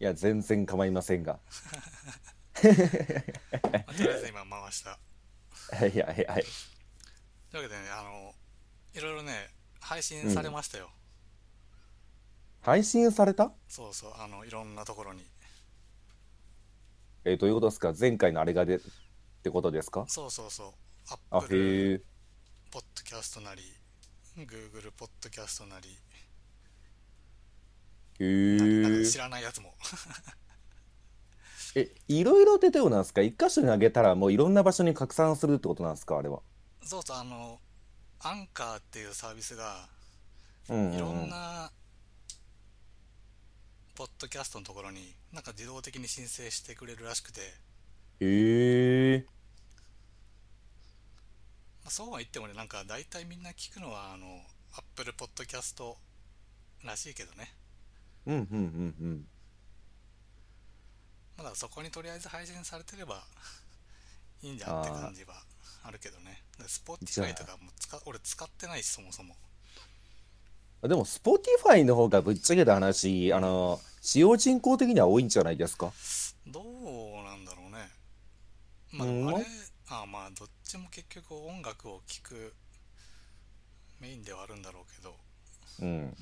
いや、全然構いませんが。まあとりあえず今回した。はいはいはい。というわけでね、あの、いろいろね、配信されましたよ。配信された？そうそう、あの、いろんなところに。えーどういうことですか？前回のあれがでってことですか？そうそうそう。あ、Apple へえ。ポッドキャストなり、Google ポッドキャストなり、へえ。知らないやつも。え、いろいろ出てるなんですか？一箇所にあげたらもういろんな場所に拡散するってことなんですか？あれは。そうそう、あの、アンカーっていうサービスが、いろうんん。な、ポッドキャストのところに、なんか自動的に申請してくれるらしくて、へえ。まあ、そうは言ってもね、なんか大体みんな聞くのは、あの、Apple Podcast らしいけどね。うんうんうんうん。まだそこにとりあえず配信されてれば いいんじゃんって感じはあるけどね。でじゃ Spotify あとかも使俺使ってないし、そもそも。でも、Spotify の方がぶっちゃけた話、あの、使用人口的には多いんじゃないですか？どうなんだろうね。まあ、うんあれ、あまあ、どっちも結局音楽を聴くメインではあるんだろうけど、うん。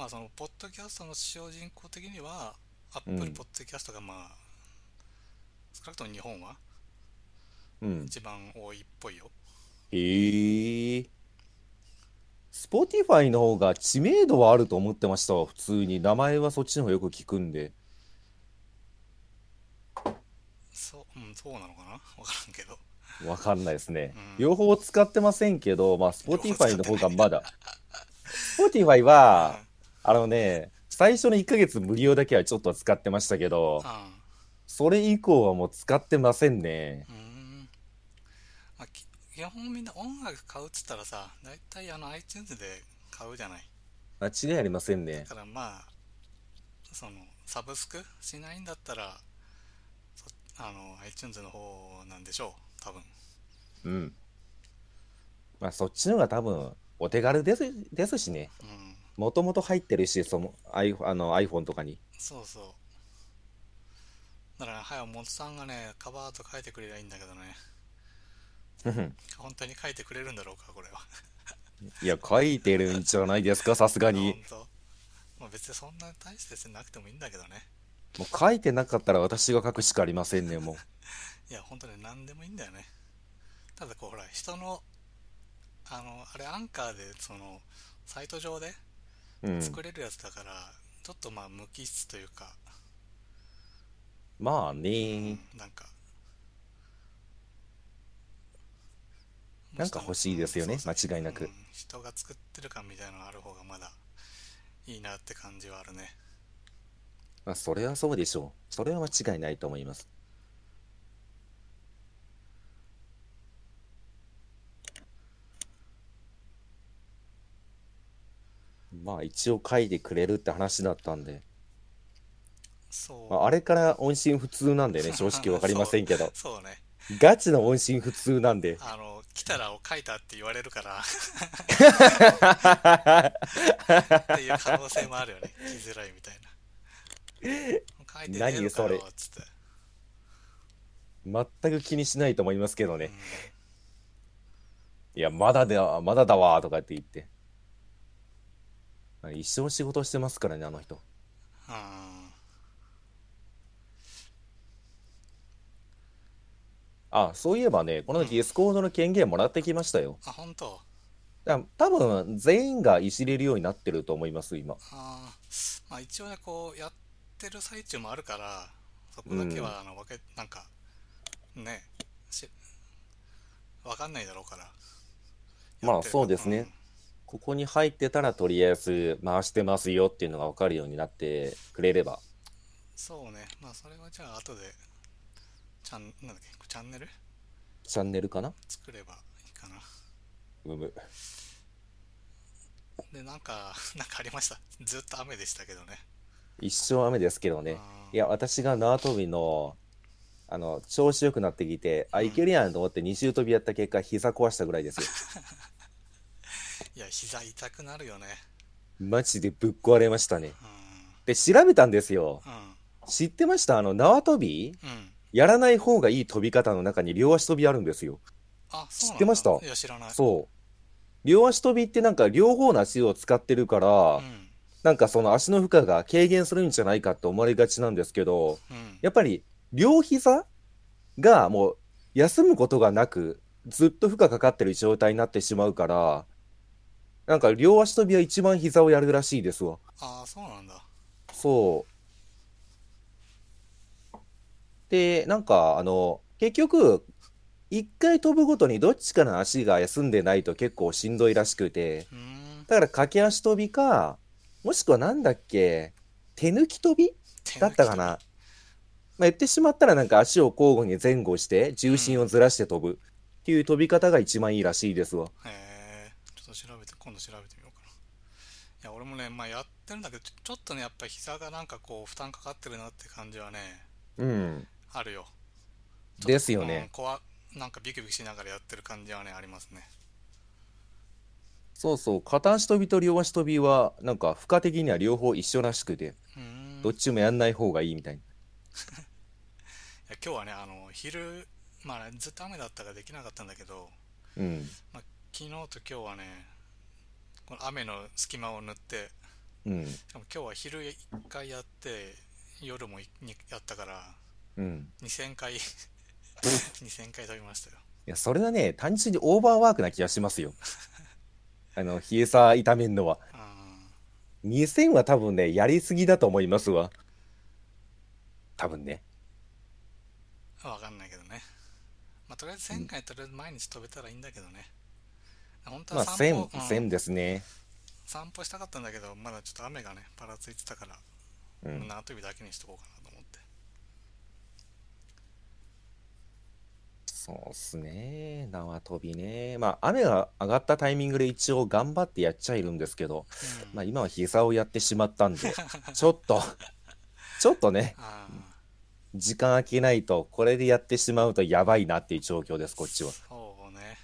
まあ、その、ポッドキャストの使用人口的には、う Apple んポッドキャストがまあ、少なくとも日本はうん。一番多いっぽいよ。へえ。Spotify の方が知名度はあると思ってましたわ、普通に。名前はそっちの方がよく聞くんで。そう、うん、そうなのかな？わからんけど。わかんないですね。うん両方使ってませんけど、まあ、両方 Spotify の方がまだ。う Spotify は、あのね、最初の1ヶ月無料だけはちょっと使ってましたけど、ん。それ以降はもう使ってませんね。うん。うん。まあ、き基本みんな音楽買うっつったらさ、大体あの iTunes で買うじゃない。間違いありませんねだ。からまあ、その、サブスクしないんだったら、そあの、iTunes の方なんでしょう、多分。うん。まあ、そっちの方が多分、お手軽ですですしね。うん。もともと入ってるし、その iPhone, あの iPhone とかに。そうそう。だから、早モトさんがね、カバーと書いてくれりゃいいんだけどね。うん本当に書いてくれるんだろうか、これは。いや、書いてるんじゃないですか、さすがに。本当。まあ別にそんな大してなくてもいいんだけどね。もう書いてなかったら私が書くしかありませんね、も いや、本当に何でもいいんだよね。ただこう、ほら、人の、あの、あれ、アンカーで、その、サイト上で。作れるやつだから、ちょっとまあ、無機質というか、まあうねん、なんか、なんか欲しいですよね間違いなくうん人が作ってる感みたいなのがある方がまだいいなって感じはあるね。まあ、それはそうでしょう。それは間違いないと思います。まあ一応書いてくれるって話だったんで、そう。まあ、あれから音信不通なんでね、正直わかりませんけど、そうね。ガチの音信不通なんで、あの、来たらを書いたって言われるから っていう可能性もあるよね。来づらいみたいな。書いてねえのか何それよっつって。全く気にしないと思いますけどねうん。いや、まだだ、まだだわーとかって言って。一生仕事してますからね、あの人。うん。あ、そういえばね、この Discord の権限もらってきましたよ。あ、本当？だ多分、全員がいじれるようになってると思います、今。あーまあ一応ね、こう、やってる最中もあるから、そこだけは、あの、わけ、なんか、ね、し、わかんないだろうから。まあそうですねんここに入ってたら、とりあえず回してますよっていうのが分かるようになってくれれば。そうね。まあそれはじゃあ後で、チャン、なんだっけ、チャンネル？チャンネルかな？作ればいいかな。うむ。で、なんか、なんかありました？ずっと雨でしたけどね。一生雨ですけどね。いや、私が縄跳びの、あの、調子良くなってきて、あ、いけるやんと思って二重跳びやった結果、膝壊したぐらいですよ。いや、膝痛くなるよね。マジでぶっ壊れましたね。うん。で、調べたんですよ。う知ってました？あの、縄跳び？んうんやらない方がいい飛び方の中に両足跳びあるんですよ。あ知ってました？いや知らないそう。両足跳びってなんか両方の足を使ってるから、うんなんかその足の負荷が軽減するんじゃないかって思われがちなんですけど、うんやっぱり両膝がもう休むことがなく、ずっと負荷かかってる状態になってしまうから、なんか両足跳びは一番膝をやるらしいですわ。ああそうなんだそう。で、なんかあの、結局、一回飛ぶごとにどっちかの足が休んでないと結構しんどいらしくて、だから駆け足跳びか、もしくはなんだっけ、手抜き跳びだったかな。まあ、言ってしまったらなんか足を交互に前後して重心をずらして飛ぶっていう飛び方が一番いいらしいですわ。今度調べてみようかないや俺もねまあやってるんだけどちょっとねやっぱり膝がなんかこう負担かかってるなって感じはねうん。あるよですようんね。こわなんかビクビクしながらやってる感じはねありますねそうそう。片足跳びと両足跳びはなんか負荷的には両方一緒らしくて、どっちもやんない方がいいみたいな。いや今日はねあの昼まあねずっと雨だったからできなかったんだけどうん。昨日と今日はねこの雨の隙間を塗ってうん。今日は昼1回やって夜もやったからうん。2000回 2000回飛びましたよいや、それはね、単純にオーバーワークな気がしますよ。あの、冷えさ炒めんのは。うん2000は多分ね、やりすぎだと思いますわ。多分ね。わかんないけどねまあとりあえず1000回とりあえず毎日飛べたらいいんだけどね本当まあ、は散歩、1000、うん1000ですね。散歩したかったんだけどまだちょっと雨がねパラついてたから、うん。縄跳びだけにしとこうかなと思ってそうっすね。縄跳びね。まあ、雨が上がったタイミングで一応頑張ってやっちゃいるんですけど、うんまあ、今は膝をやってしまったんで、ちょっと、ちょっとね、あ時間空けないと、これでやってしまうとやばいなっていう状況です、こっちは。そうね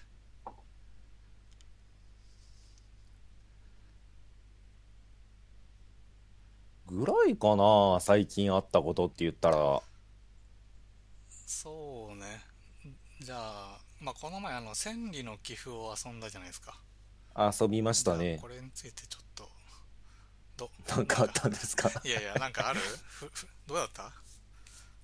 ぐらいかな、最近あったことって言ったら。そうね。じゃあまあこの前あの千里の寄付を遊んだじゃないですか。遊びましたね。こ。れについてちょっとどなんかあったんですか？いやいやなんかある？どうだった？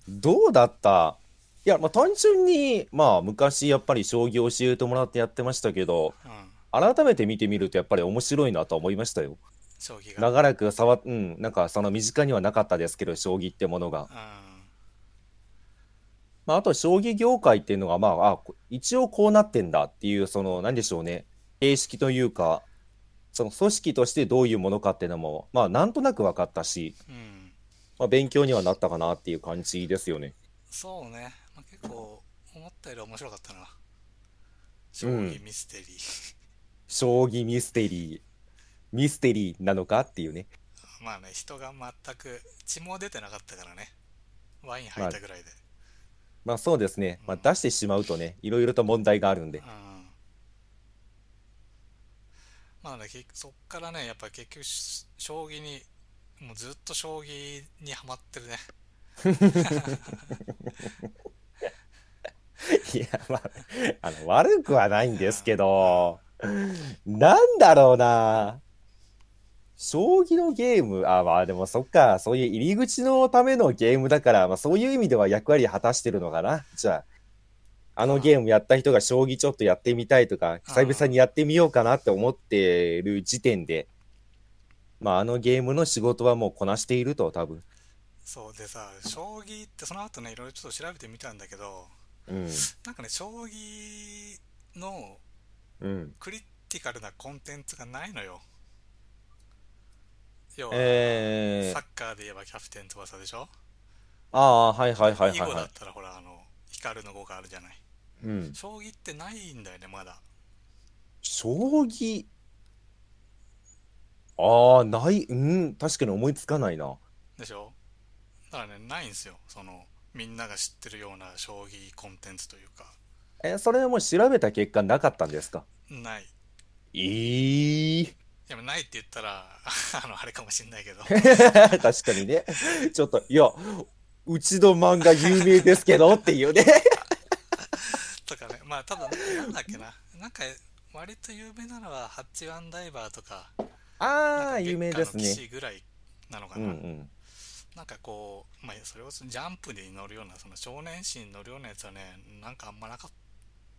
どうだった？いや、まあ単純に、まあ昔やっぱり将棋を教えてもらってやってましたけど、うん。改めて見てみるとやっぱり面白いなとは思いましたよ。将棋が。長らく触っ、うん、なんかその身近にはなかったですけど、将棋ってものが。うん。まああと将棋業界っていうのが、まあ、あ、こ一応こうなってんだっていう、その、なんでしょうね、形式というか、その組織としてどういうものかっていうのも、まあなんとなく分かったし、うん。まあ勉強にはなったかなっていう感じですよね。そうね、まあ、結構思ったより面白かったな将棋ミステリー、将棋ミステリー、ミステリーなのかっていうね。まあね人が全く血も出てなかったからねワイン入ったぐらいで、まあそうですね。まあ出してしまうとね、いろいろと問題があるんで。うんまあね結そっからねやっぱり結局し将棋にもうずっと将棋にはまってるね いや、まあ、あの、悪くはないんですけど、なんだろうな。将棋のゲーム、あ、まあでもそっか、そういう入り口のためのゲームだから、まあそういう意味では役割果たしてるのかな。じゃあ、あのゲームやった人が将棋ちょっとやってみたいとか、久々にやってみようかなって思ってる時点で、まああのゲームの仕事はもうこなしていると、多分。そうでさ将棋ってその後ねいろいろちょっと調べてみたんだけどうん。なんかね将棋のうん。クリティカルなコンテンツがないのよ要は、えー。サッ、カーで言えばキャプテン翼でしょ？ああ、はいはいはいはいは囲碁だったらほらあの光の碁があるじゃない。い。うん。将棋ってないんだよねまだ。将棋？ああ、ない、うん、確かに思いつかないな。でしょ？だからねないんですよ。そのみんなが知ってるような将棋コンテンツというか。え、それはもう調べた結果なかったんですか？ない。ええやないって言ったら あのあれかもしんないけど 確かにね。ちょっと、いや、うちの漫画有名ですけどっていうね。とかねまあ多分なんだっけななんか割と有名なのはハッチワンダイバーとかああ、有名ですねぐらいなのかな、うんうん。なんかこう、まあ、それこそジャンプに乗るようなその少年誌に乗るようなやつはねなんかあんまなかっ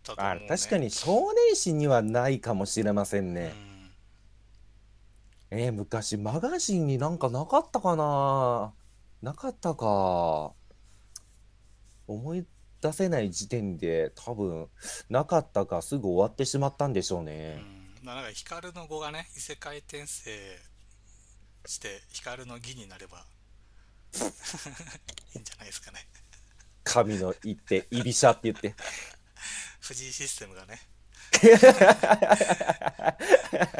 たと思う、あね、確かに少年誌にはないかもしれませんうね。んえー昔マガジンになんかなかったかな？なかったか。思い出せない時点で多分なかったかすぐ終わってしまったんでしょううね。ん、なんか光の語がね異世界転生して光の義になれば いいんじゃないですかね神の一手、居飛車って言って。藤井システムがね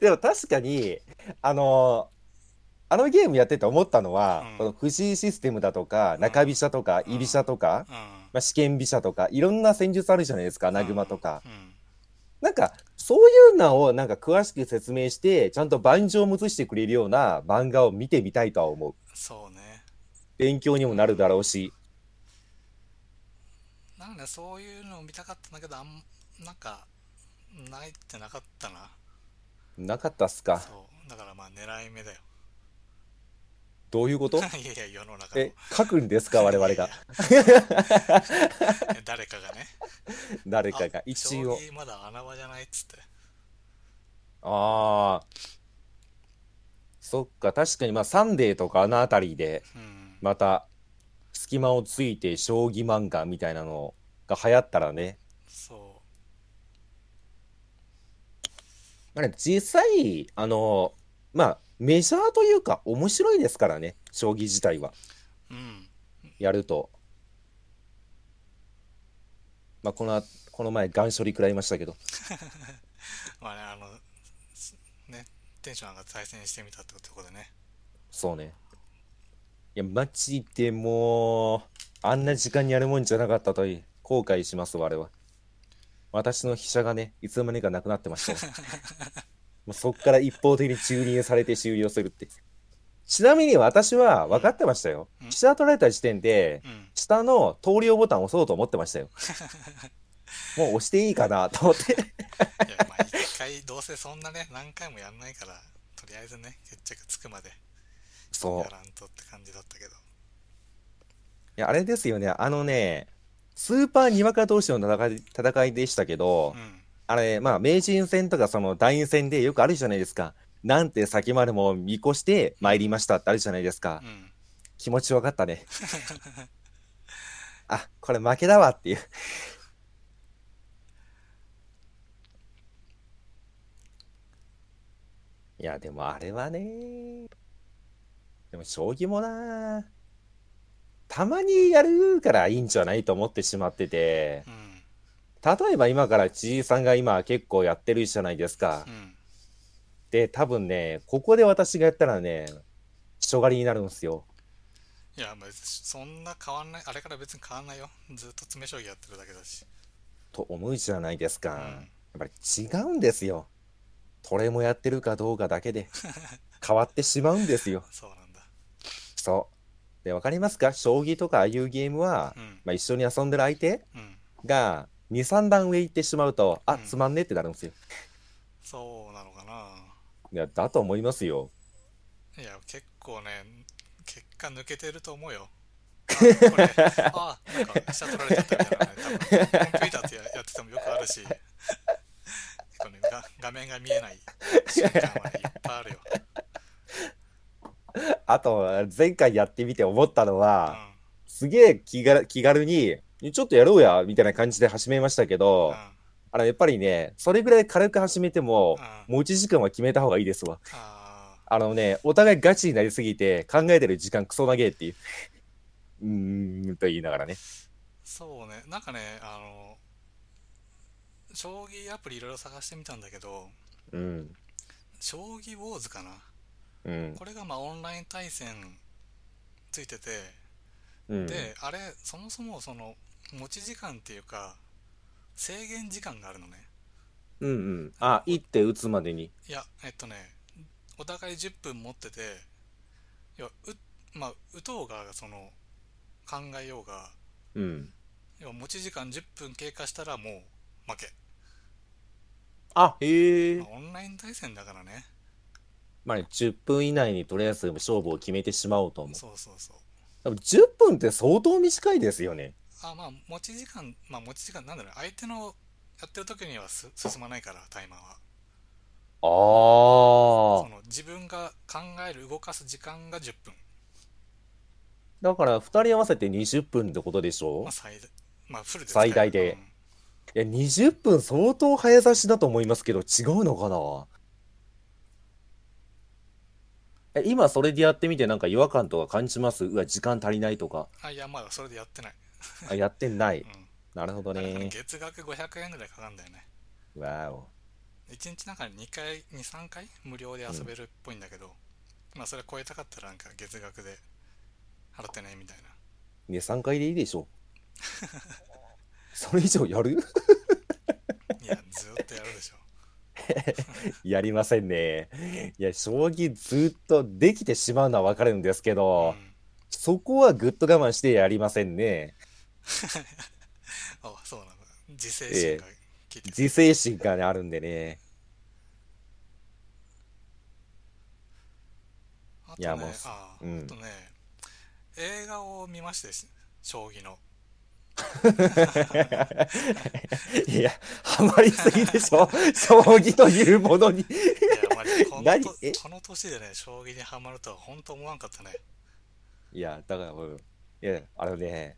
でも確かに、あのあのゲームやってて思ったのは、うん。この藤井システムだとか、中飛車とか、うん。居飛車とか、うん。まあ、試験飛車とか、いろんな戦術あるじゃないですか、穴熊とか。うん。なんか、そういうのをなんか詳しく説明して、ちゃんと盤上を移してくれるような漫画を見てみたいとは思う。そうね。勉強にもなるだろうし。なんかねそういうのを見たかったんだけどあんなんかないってなかったななかったっすか？そうだからまあ狙い目だよどういうこと？いやいや世の中のえ、書くんですか？我々が。いやいや誰かがね誰かがあ一応。まだ穴場じゃないっつってああ。そっか、確かにまあサンデーとかあのあたりで、うんまた隙間をついて将棋漫画みたいなのが流行ったらね。そあれ実際、あの、まあメジャーというか面白いですからね、将棋自体は。ううんやると。まあこの、この前、ガン処理食らいましたけど。まあねあのすねテンション上がって対戦してみたってことでねそうね。いや、マジでもう、あんな時間にやるもんじゃなかったといい後悔します、我は。私の飛車がね、いつの間にかなくなってましたよ。もうそっから一方的に注入されて終了するって。ちなみに私は分かってましたよ。うん飛車取られた時点で、うん下の投了ボタンを押そうと思ってましたよ。もう押していいかなと思って。いやまあ一回どうせそんなね何回もやんないからとりあえずね決着つくまでそうや。らんとって感じだったけどいや、あれですよね。あのね、スーパーにわか同士の戦い戦いでしたけど、うんあれ、まあ、名人戦とかその団員戦でよくあるじゃないですか。なんて先までも見越して参りましたってあるじゃないですか。うん気持ちわかったね。あ、これ負けだわっていう。いや、でもあれはね。でも将棋もな。たまにやるからいいんじゃないと思ってしまってて。うん例えば今から知事さんが今結構やってるじゃないですかう。んで、多分ね、ここで私がやったらね、人狩りになるんですよ。いや別にそんな変わんないあれから別に変わんないよずっと詰将棋やってるだけだしと思うじゃないですか。うんやっぱり違うんですよ。トレもやってるかどうかだけで 変わってしまうんですよ。そうなんだそう。で、わかりますか？将棋とかああいうゲームは、うん。まあ、一緒に遊んでる相手うん。が2、3段上行ってしまうと、あ、うん。つまんねってなるんですよ。そうなのかな。いや、だと思いますよ。いや結構ね結果抜けてると思うよ。あこれあなんか飛車取られちゃったみたいなね。多分コンピューターってややっててもよくあるし。結構画面が見えない瞬間はねいっぱいあるよ、あと、前回やってみて思ったのうは、んすげえ気が気軽に、ちょっとやろうや、みたいな感じで始めましたけうど、んあの、やっぱりね、それぐらい軽く始めても、うん持ち時間は決めた方がいいですわ。ああのね、お互いガチになりすぎて、考えてる時間クソ長えっていう。うーん、と言いながらね。ーそうねなんかねあの将棋アプリいろいろ探してみたんだけどうん。将棋ウォーズかなうん。これがまあオンライン対戦ついててうん。であれそもそもその持ち時間っていうか制限時間があるのねうんうん。あ、行って打つまでに。いやえっとねお互い10分持ってて要はうまあ打とうがその考えようがうん。要は持ち時間10分経過したらもう負け、あ、へえまあ。オンライン対戦だからねまあね、10分以内にとりあえず勝負を決めてしまおうと思う。そうそうそう。多分10分って相当短いですよね。あまあ持ち時間まあ持ち時間なんだろう。相手のやってる時にはす進まないからタイマーは。ああ。その自分が考える動かす時間が10分、だから2人合わせて20分ってことでしょ？まあ、最大まあフルで最大で。うん。いや、20分相当早指しだと思いますけど、違うのかな？え、今それでやってみてなんか違和感とか感じます？うわ、時間足りないとか。あいやまだそれでやってない、あ、やってない。うんなるほどね。月額500円ぐらいかかるんだよねわお。1日なんか2回23回無料で遊べるっぽいんだけど、まあそれ超えたかったらなんか月額で払ってねみたいなね、3回でいいでしょ。それ以上やる？いやずーっとやるでしょやりませんね。いや、将棋ずっとできてしまうのはわかるんですけど、うんそこはぐっと我慢してやりませんね。あそうなんだ自制心が効いてる、自制心がね、あるんでね。あとねいやもうあ,、うんあとね映画を見ましてし将棋の いや、ハマりすぎでしょ？将棋というものに。いやマジこのこの年でね将棋にはまるとは本当思わんかったねいや、だから、うんいや、あのね、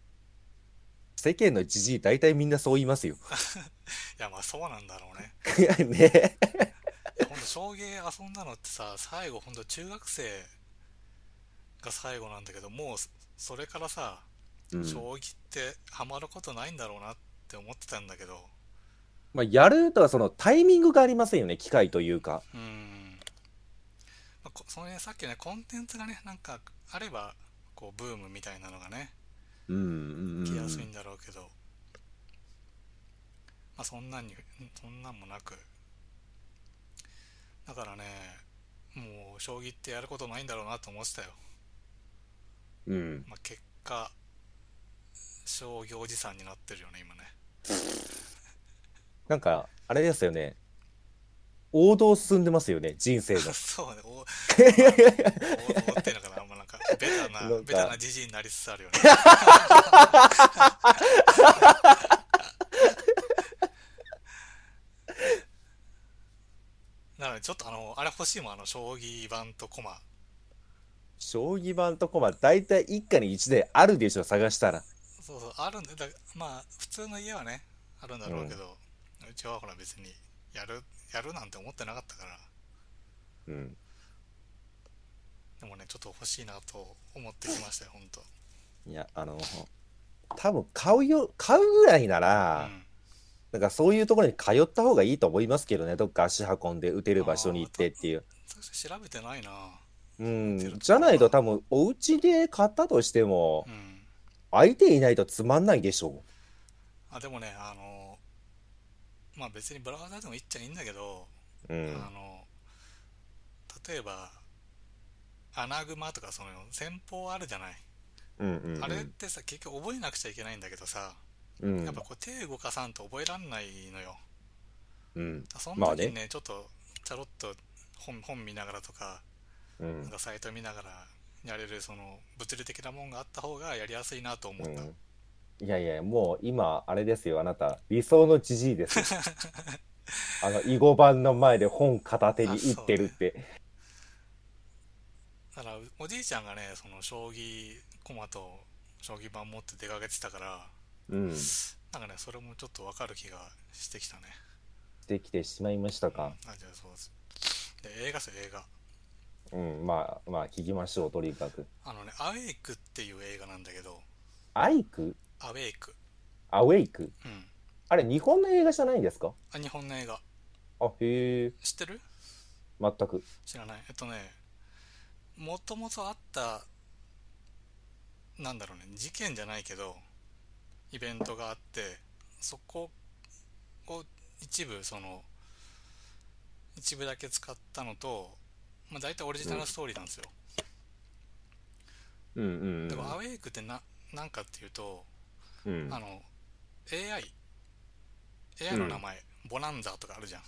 世間のじじい大体みんなそう言いますよ。いやまあそうなんだろうねね。いやほんと将棋遊んだのってさ最後ほんと中学生が最後なんだけどもうそそれからさ、うん将棋ってハマることないんだろうなって思ってたんだけど。まあ、やるとはそのタイミングがありませんよね、機会というか。うーん、まあこそのねさっきねコンテンツがねなんかあればこうブームみたいなのがねうん。来やすいんだろうけど、まあそんなんにそんなんもなく。だからねもう将棋ってやることないんだろうなと思ってたよ、うん。まあ、結果将棋おじさんになってるよね今ねなんか、あれですよね。王道進んでますよね、人生の。そうねお 王道っていうのかな、まあ、なんかベタなベタなじじいになりつつあるよね なのでちょっとあのあれ欲しいもんあの将棋盤と駒将棋盤と駒、大体一家に一台あるでしょ、探したら。そうそうあるんだだまあ普通の家はねあるんだろうけど、うちはほら別にやるやるなんて思ってなかったから。うん。でもねちょっと欲しいなと思ってきましたよ本当。いや、あの、多分買うよ、買うぐらいなら、うん。なんかそういうところに通った方がいいと思いますけどね、どっか足運んで打てる場所に行ってっていう。調べてないな。うん。じゃないと多分、お家で買ったとしてもう、ん相手いないとつまんないでしょあでもねあのまあ別にブラウザでもいっちゃいいんだけど、う。うん。あの例えばアナグマとかその戦法あるじゃない、うんうんうん。あれってさ結局覚えなくちゃいけないんだけどさ、うんやっぱこう手動かさんと覚えらんないのようん。そのまあね時にね,、ちょっとちゃろっと本本見ながらとかうんなんかサイト見ながらやれるその物理的なもんがあった方がやりやすいなと思った、うんいやいや、もう今、あれですよ、あなた、理想のじじいですよ。あの、囲碁盤の前で本片手に打ってるって。だからおじいちゃんがねその将棋駒と将棋盤持って出かけてたからうん。なんかねそれもちょっとわかる気がしてきたねしてきてしまいましたか。あじゃあそうですで映画っすよ映画うん、まあ、まあ、聞きましょう、とにかく。あのね「アウェイク」っていう映画なんだけど。アイク「アウェイク。アウェイク」うん。あれ、日本の映画じゃないんですか？あ日本の映画。あ、へえ、知ってる？全く。知らない。えっとねもともとあったなんだろうね事件じゃないけどイベントがあってそこを一部その一部だけ使ったのと、まあ、大体オリジナルストーリーなんですよ、うんうんでもアウェイクってななんかっていうと、うん。あの AI AI の名前、ボナンザとかあるじゃん。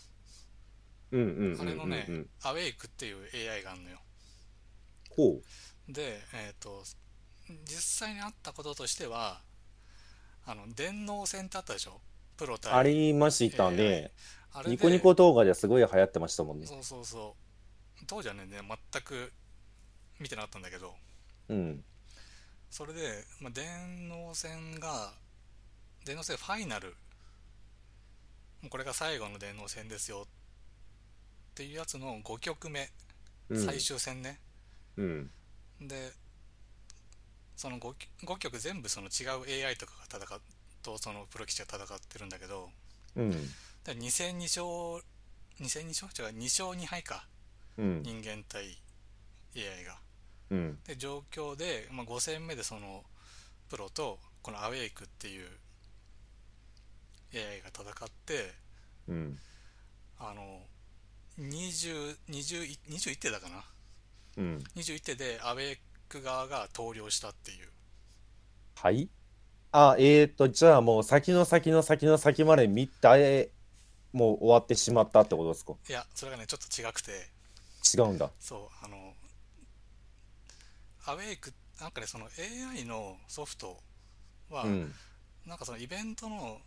うんうんうんうんあれのね、うんアウェイクっていう AI があるのよ。ほでえっ、と実際にあったこととしてはあの電脳戦ってあったでしょ？プロ対うありましたね。ニコニコ動画ですごい流行ってましたもんね。そうそうそう当時はね全く見てなかったんだけどうん。それで、まあ、電脳戦が電脳戦ファイナル。もうこれが最後の電脳戦ですよっていうやつの5曲目、うん。最終戦ね。うん。でその 5, 5曲全部その違う AI とかが戦っとそのプロ棋士が戦ってるんだけどうん。で2戦2勝2戦2勝？違う2勝2敗か。うん人間対 AI が。うん。で状況で、まあ、5戦目でそのプロとこのアウェイクっていう AI が戦ってうん。あの20 20 21手だかな？うん。21手でアウェイク側が投了したっていう。はい？あえーとじゃあもう先の先の先の先まで見たえもう終わってしまったってことですか？いやそれがねちょっと違くて違うんだ。そうあのアウェイクなんかねその AI のソフトは、うん。なんかそのイベントの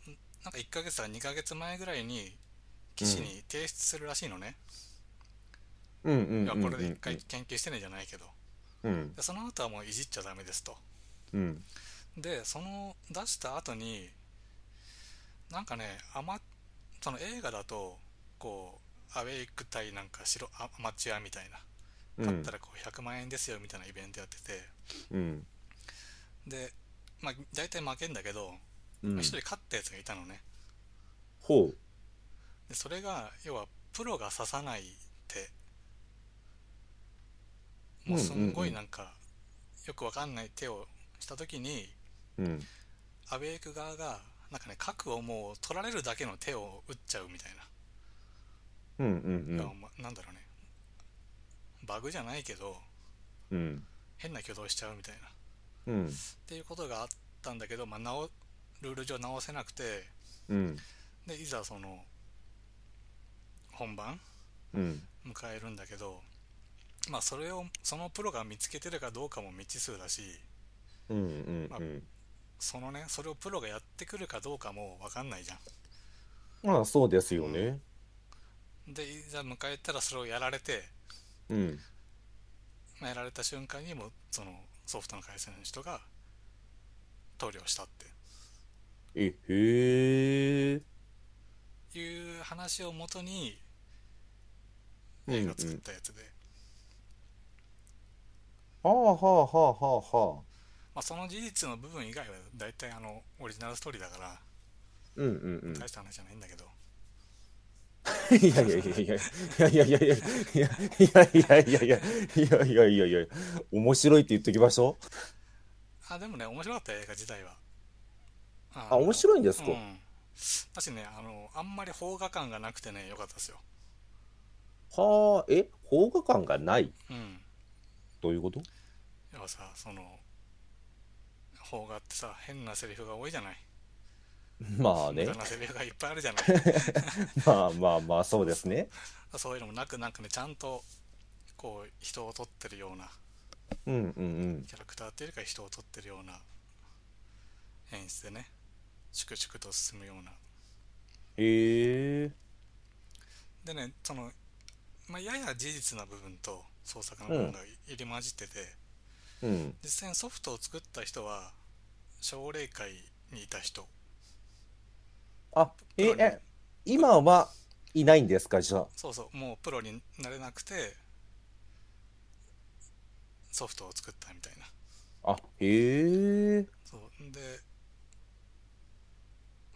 なんか1ヶ月か2ヶ月前ぐらいに棋士に提出するらしいのね、うんうんいこれで一回研究してねじゃないけど。うん。でその後はもういじっちゃダメですと。うん。でその出した後になんかねアマその映画だとこうアウェイク対なんか白アアマチュアみたいな。うん。買ったらこう100万円ですよみたいなイベントやってて。うん。でまあ大体負けんだけどうん。一、人勝ったやつがいたのね。ほう。でそれが要はプロが指さない手もうすんごいなんかよくわかんない手をした時にうん。アウェイク側がなんかね角をもう取られるだけの手を打っちゃうみたいな、うんうんいやまなんだろうね。バグじゃないけどうん。うん変な挙動しちゃうみたいな。っうん。ていうことがあったんだけど、まあ、直ルール上直せなくてうん。でいざその本番うん。迎えるんだけどまあそれをそのプロが見つけてるかどうかも未知数だしうんうんうん。そのねそれをプロがやってくるかどうかも分かんないじゃまあそうですよね。んでいざ迎えたらそれをやられて、うん。まあ、やられた瞬間にもうそのソフトの回線の人が投了したっえへえていう話をもとにうん。映画作ったやつで、はあはあはあはあはあ。まあ、その事実の部分以外は大体あのオリジナルストーリーだからうんうんうん。大した話じゃないんだけど、いやいやいやいやいやいやいやいやいやいやいやいやいやいやいやいや面白いって言っときましょうあでもね面白かった映画自体はああ面白いんですかうんだしねあのあんまり邦画感がなくてね良かったですよはあえ邦画感がないうんどういうこと要はさその邦画ってさ変なセリフが多いじゃない まあね。ながいっぱいあるじゃない。まあまあまあそうですね。そういうのもなくなんかねちゃんとこう人を撮ってるような。うんうんうん。キャラクターっていうよりか人を撮ってるような。演出でね。粛々と進むような。へえ。でねその、まあ、やや事実な部分と創作の部分が入り混じってて、うん。実際にソフトを作った人は奨励会にいた人あええ今はいないんですかじゃあ？そうそうもうプロになれなくてソフトを作ったみたいな。あへえ。そうで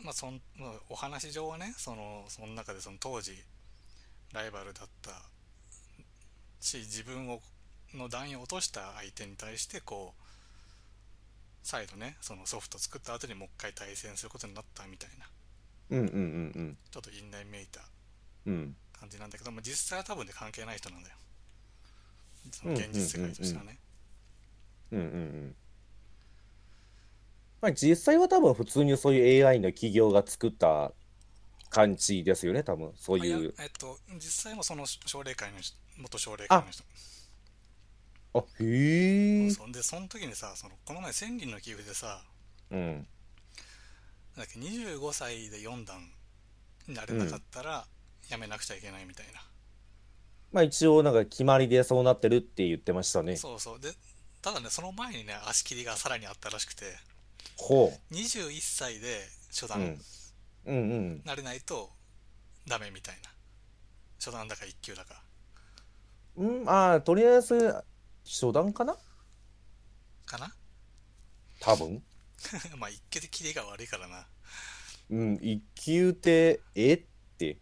まあそんまあお話上はねそのその中でその当時ライバルだったし自分をの段位を落とした相手に対してこう再度ねそのソフト作った後にもう一回対戦することになったみたいなうんうんうんちょっと因縁めいたうんうん感じなんだけど、まあ、実際は多分ね関係ない人なんだよその現実世界としてはね、うんうんうん。まあ実際は多分普通にそういう AI の企業が作った感じですよね、多分。そうまあいう。えっと実際もその奨励会の人元奨励会の人あ、へえ。でその時にさそのこの前千人の寄付でさうん。だっけ25歳で4段になれなかったらやめなくちゃいけないみたいな、まあ一応なんか決まりでそうなってるって言ってましたね。そうそうでただねその前にね足切りがさらにあったらしくてほ21歳で初う。う段ん。うんうん。なれないとダメみたいな初段だか1級だかうん、ああ、とりあえず、初段かな？かな？多分。まあ1級で切りが悪いからなうん、一級って、え？って。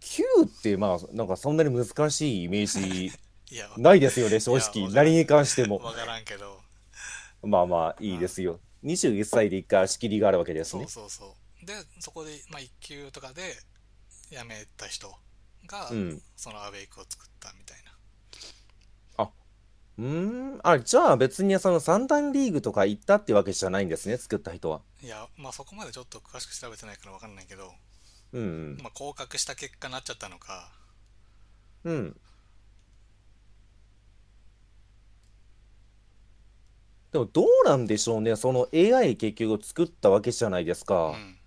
級って、まあ、なんかそんなに難しいイメージ ないですよね、正直。何に関しても。分からんけどまあまあ、いいですよ。21歳で一回仕切りがあるわけですねそう。そうそうでそこで、まあ、1級とかで辞めた人が、うん。そのアウェイクを作ったみたいなうーん。あ、じゃあ別にその三段リーグとか行ったってわけじゃないんですね、作った人は。いやまあそこまでちょっと詳しく調べてないから分かんないけど、うんまあ、降格した結果になっちゃったのかうん。うん。でもどうなんでしょうね。その AI 結局作ったわけじゃないですうか。ん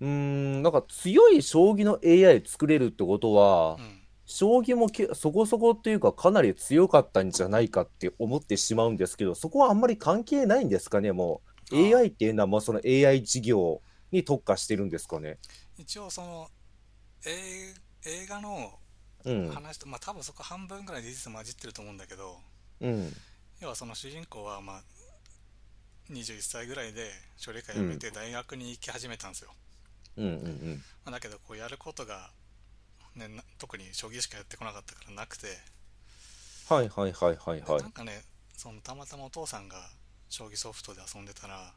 うーん、なんか強い将棋の AI 作れるってことはう、ん将棋もけそこそこっていうかかなり強かったんじゃないかって思ってしまうんですけど、そこはあんまり関係ないんですかね、もう。AI っていうのはもうその AI 事業に特化してるんですかね。一応その映映画のうん。話と、まあ多分そこ半分ぐらい事実混じってると思うんだけどうん。要はその主人公はまあ21歳ぐらいで奨励会辞めて大学に行き始めたんですよ、うんうんまあ、だけどこうやることが、ね、な特に将棋しかやってこなかったからなくて、うん。はいはいはいはいはいなん。かねそのたまたまお父さんが将棋ソフトで遊んでたら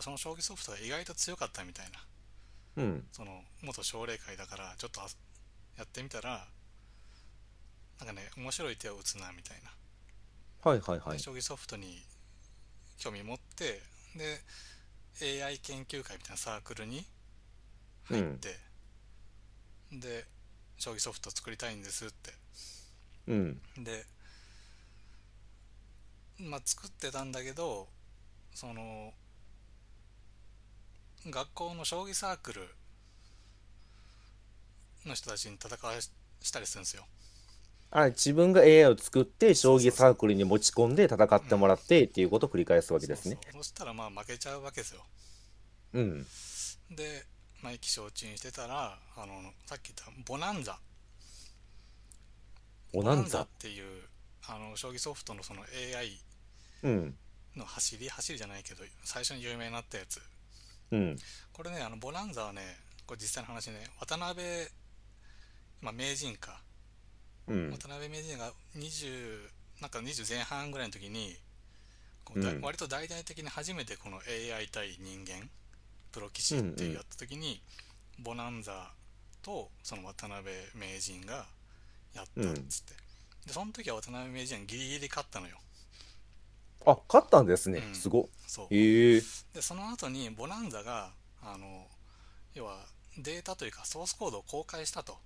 その将棋ソフトが意外と強かったみたいなうん。その元奨励会だからちょっとあやってみたらなんかね面白い手を打つなみたいな、はいはいはい。で将棋ソフトに興味持ってで AI 研究会みたいなサークルに入って、で将棋ソフト作りたいんですってうん。でまあ作ってたんだけどその学校の将棋サークルの人たちに戦わしたりするんですよあ、自分が AI を作って将棋サークルに持ち込んで戦ってもらってっていうことを繰り返すわけですね。そうしたらまあ負けちゃうわけですようん。で、まあ、意気消沈してたらあのさっき言ったボナンザボナンザ？っ。ていうあの将棋ソフトのその AI うん。の走り走りじゃないけど最初に有名になったやつうん。これねあのボナンザはねこれ実際の話ね渡辺、まあ、名人かうん。渡辺名人が20なんか20前半ぐらいの時にこうだうん割と大々的に初めてこの AI 対人間プロ棋士っていうやった時に、ボナンザとその渡辺名人がやったっつって、でその時は渡辺名人はギリギリ勝ったのよあ、勝ったんですね。うんすご。そうへえ。でその後にボナンザがあの要はデータというかソースコードを公開したと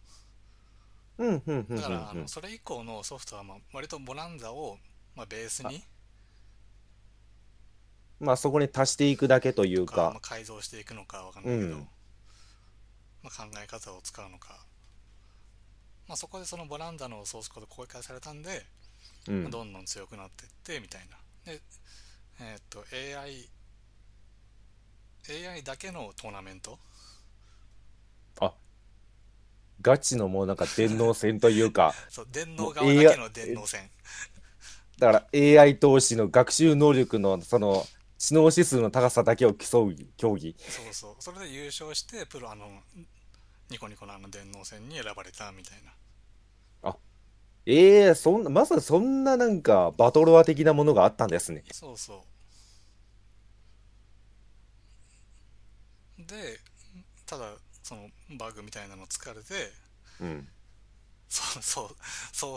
うん、うん、うん、うんだからあうんの。それ以降のソフトはまあ割とボナンザをまあベースにまあそこに足していくだけというか、まかあ、。改造していくのかわかんないけど、うん。まあ、考え方を使うのか、まあ、そこでそのボナンザのソースコード公開されたんで、うん。まあどんどん強くなっていってみたいな。でえーっと AI AI だけのトーナメント？ガチのもうなんか電脳戦というか、そう電脳側だけの電脳戦。だから AI 投資の学習能力のその知能指数の高さだけを競う競技。そうそうそれで優勝してプロあのニコニコのあの電脳戦に選ばれたみたいなええそんな、まさかそんななんかバトロワ的なものがあったんですね。そうそうでただそのバグみたいなの疲れてうん。そうそう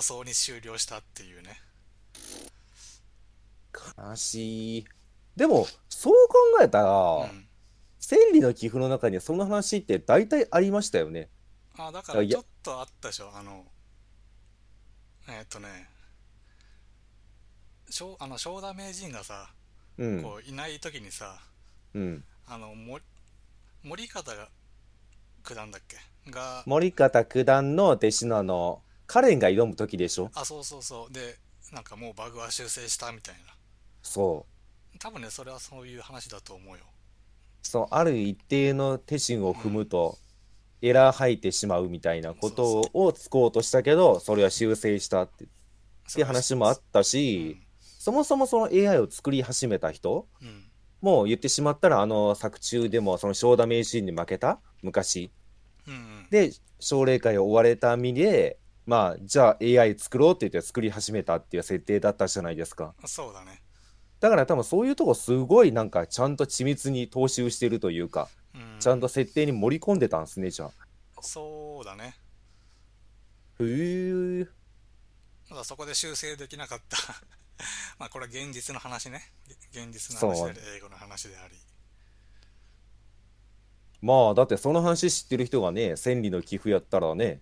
早々に終了したっていうね悲しい。でも、そう考えたら、うん千里の寄付の中にその話って大体ありましたよね。あだからちょっとあったでしょあのえーっとね正あの正田名人がさ、うん。こういない時にさうん。あのも森方が九段だっけ？が森方九段の弟子のあの、カレンが挑む時でしょ？あそうそうそうでなんかもうバグは修正したみたいなそう。多分ねそれはそういう話だと思うよ。そう、ある一定の手順を踏むと、エラー入ってしまうみたいなことをつこうとしたけど、それは修正したってっていう話もあったし、そもそもその AI を作り始めた人うん、うんもう言ってしまったら、あの作中でもその正田名人に負けた昔。うんうん。で、奨励会を追われた身で、まあ、じゃあ AI 作ろうって言って作り始めたっていう設定だったじゃないですか。そうだねだから多分そういうとこすごいなんかちゃんと緻密に踏襲してるというか、うん。ちゃんと設定に盛り込んでたんですね、じゃあ。そうだね。へえ。ただそこで修正できなかった。まあこれは現実の話ね。現実の話で英語の話であり。まあ、だってその話知ってる人がね、千里の寄付やったらね、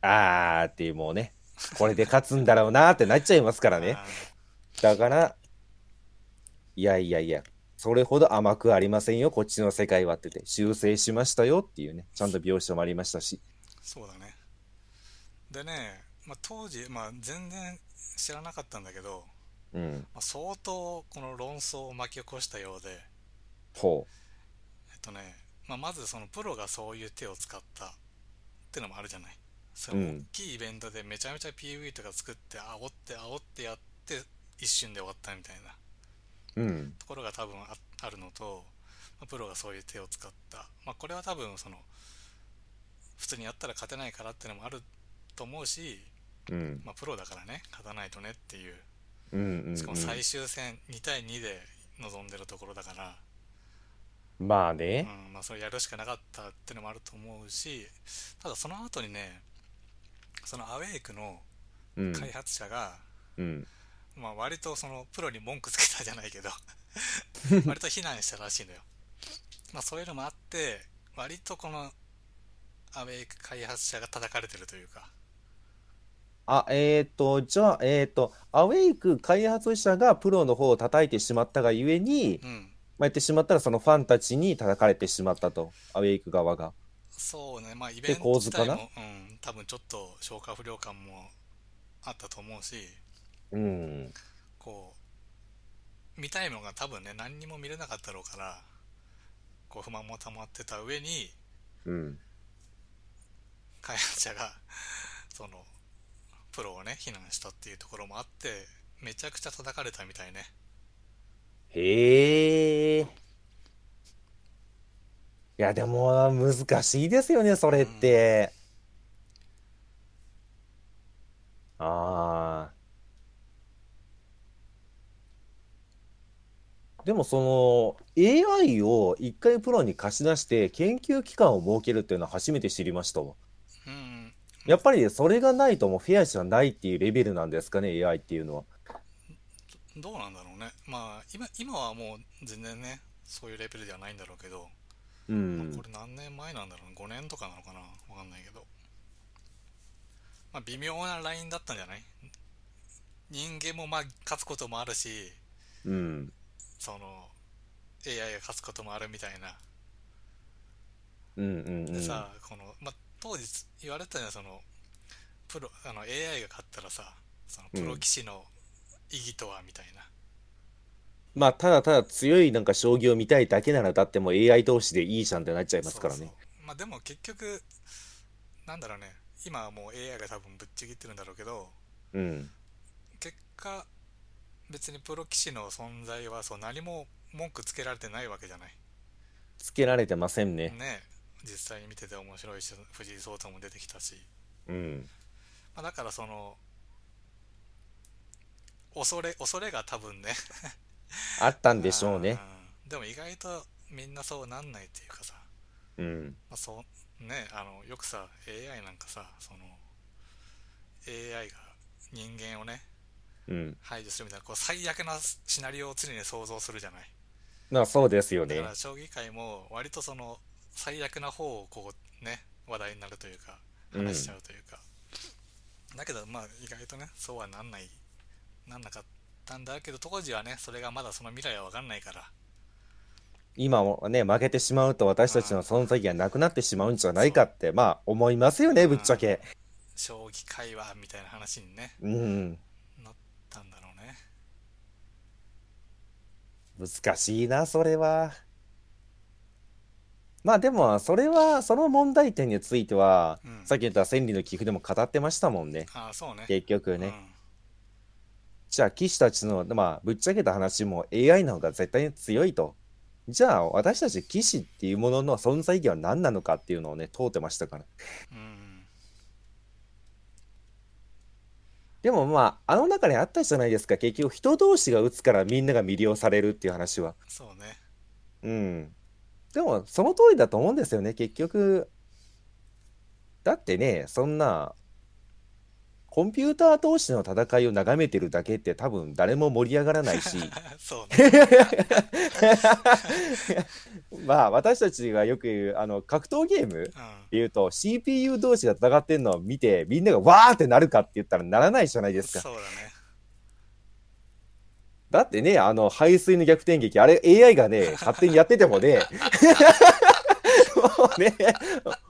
あーっていうもうね、これで勝つんだろうなーってなっちゃいますからね。あだから、いやいやいや、それほど甘くありませんよ、こっちの世界はってて、修正しましたよっていうね、ちゃんと描写もありましたし。そうだね。でね、まあ、当時、まあ、全然知らなかったんだけど、うん。まあ、相当この論争を巻き起こしたようでほえっとね、まあ、まずそのプロがそういう手を使ったってのもあるじゃない。そのうん。大きいイベントでめちゃめちゃ PV とか作って煽って煽ってやって一瞬で終わったみたいなう。うん。ところが多分ああるのと、まあプロがそういう手を使った、まあ、これは多分その普通にやったら勝てないからってのもあると思うし、うん。まあ、プロだからね勝たないとねっていううん。うん。しかも最終戦2対2で臨んでるところだから、まあうね。んまあ、それやるしかなかったってのもあると思うしただその後にねそのアウェイクのうん。開発者が、うん。まあ、割とそのプロに文句つけたじゃないけど。割と非難したらしいのよ。まあそういうのもあって割とこのアウェイク開発者が叩かれてるというか。あ、えっと、じゃあ、えっと、アウェイク開発者がプロの方を叩いてしまったがゆえに、うん。まあ、言ってしまったらそのファンたちに叩かれてしまったと、アウェイク側が。そうね。まあイベント自体も、うん、多分ちょっと消化不良感もあったと思うしうん。こう見たいのが多分ね何にも見れなかったろうからこう不満も溜まってた上にうん。開発者がそのプロをね非難したっていうところもあってめちゃくちゃ叩かれたみたいねへえ。いや、でも、難しいですよね、それって。ああ。でも、その、AI を一回プロに貸し出して研究機関を設けるっていうのは初めて知りましたわ。うんやっぱりそれがないともうフェアじゃないっていうレベルなんですかね、AI っていうのは。どうなんだろうねまあ今今はもう全然ねそういうレベルではないんだろうけど、うまんあ。これ何年前なんだろう5年とかなのかなわかんないけどまあ微妙なラインだったんじゃない？人間もまあ勝つこともあるしうん。その AI が勝つこともあるみたいなうんうんうん。でさ、この、まあ、当時言われてたのはそのプロあの AI が勝ったらさそのプロ棋士の意義とはみたいな、まあ、ただただ強いなんか将棋を見たいだけなら、だってもう AI 同士でいいじゃんってなっちゃいますからね。そうそうまあでも結局なんだろうね今はもう AI が多分ぶっちぎってるんだろうけどうん。結果別にプロ棋士の存在はそう何も文句つけられてないわけじゃないつけられてませんね。ね実際に見てて面白いし藤井聡太も出てきたし、うん。まあ、だからその恐れ恐れが多分ねあったんでしょうね。うんでも意外とみんなそうなんないっていうかさうん。まあ、そうねあのよくさ AI なんかさその AI が人間をねうん。排除するみたいなこう最悪なシナリオを常に想像するじゃない。まあそうですよね。だか。ら将棋界も割とその最悪な方をこうね話題になるというかうん話しちゃうというか、だけどまあ意外とねそうはなんないなんなかったんだけど当時はねそれがまだその未来は分かんないから。今もね、負けてしまうと私たちの存在意義がなくなってしまうんじゃないかって、まあ思いますよね、ぶっちゃけ。将棋界はみたいな話にね。うん。なったんだろうね難しいな、それは。まあでも、それは、その問題点については、うんさっき言った千里の寄付でも語ってましたもんね。ああそうね結局ね。うんじゃあ、騎士たちの、まあ、ぶっちゃけた話も AI の方が絶対に強いと。じゃあ、私たち騎士っていうものの存在意義は何なのかっていうのをね、問うてましたから。うんでもまあ、あの中にあったじゃないですか。結局、人同士が打つからみんなが魅了されるっていう話は。そうねうん。でも、その通りだと思うんですよね、結局。だってね、そんな、コンピューター同士の戦いを眺めてるだけって多分誰も盛り上がらないし、そうね。まあ、私たちがよく言う、あの、格闘ゲームうん。言うと CPU 同士が戦ってんのを見てみんながわーってなるかって言ったらならないじゃないですか。そうだね。だってね、あの排水の逆転劇、あれ AI がね、勝手にやっててもね、もうね、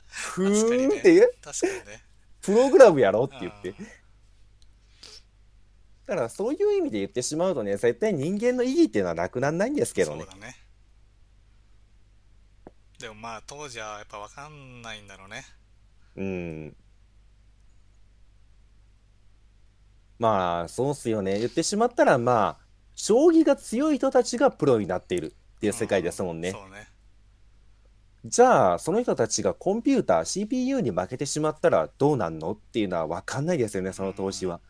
ふーんっていう、ね。プログラムやろって言って。うん。だからそういう意味で言ってしまうとね、絶対人間の意義っていうのはなくならないんですけどねそう。だねでもまあ当時はやっぱ分かんないんだろうねうん。まあ、そうっすよね。言ってしまったら、まあ、将棋が強い人たちがプロになっているっていう世界ですもんね。そうねじゃあ、その人たちがコンピューター、CPU に負けてしまったらどうなんのっていうのは分かんないですよね、その投資は。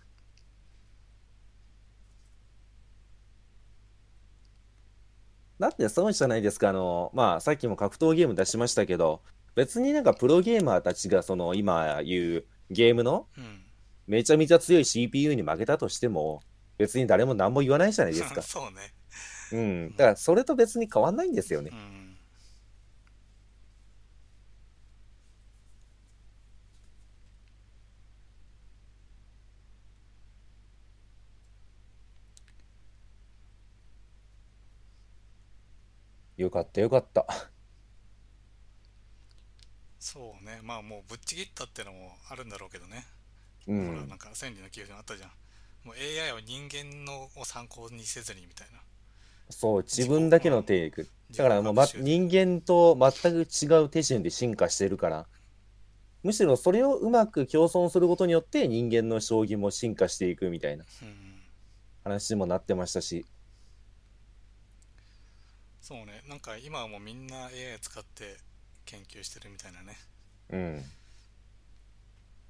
だってそうじゃないですか、あの、まあ、さっきも格闘ゲーム出しましたけど、別になんかプロゲーマーたちがその今言うゲームのうんめちゃめちゃ強い CPU に負けたとしても、別に誰も何も言わないじゃないですか。そうねうん。だからそれと別に変わんないんですよねう。んよかったよかった。そうね。まあもうぶっちぎったってのもあるんだろうけどね、うん。ほらなん。か千里の記憶にあったじゃん。もう AI を人間のを参考にせずにみたいな。そう、自分だけの手いく。だからもう、ま、人間と全く違う手順で進化してるから、むしろそれをうまく共存することによって人間の将棋も進化していくみたいなうん。話にもなってましたし、そうねなんか今はもうみんな AI 使って研究してるみたいなねうん。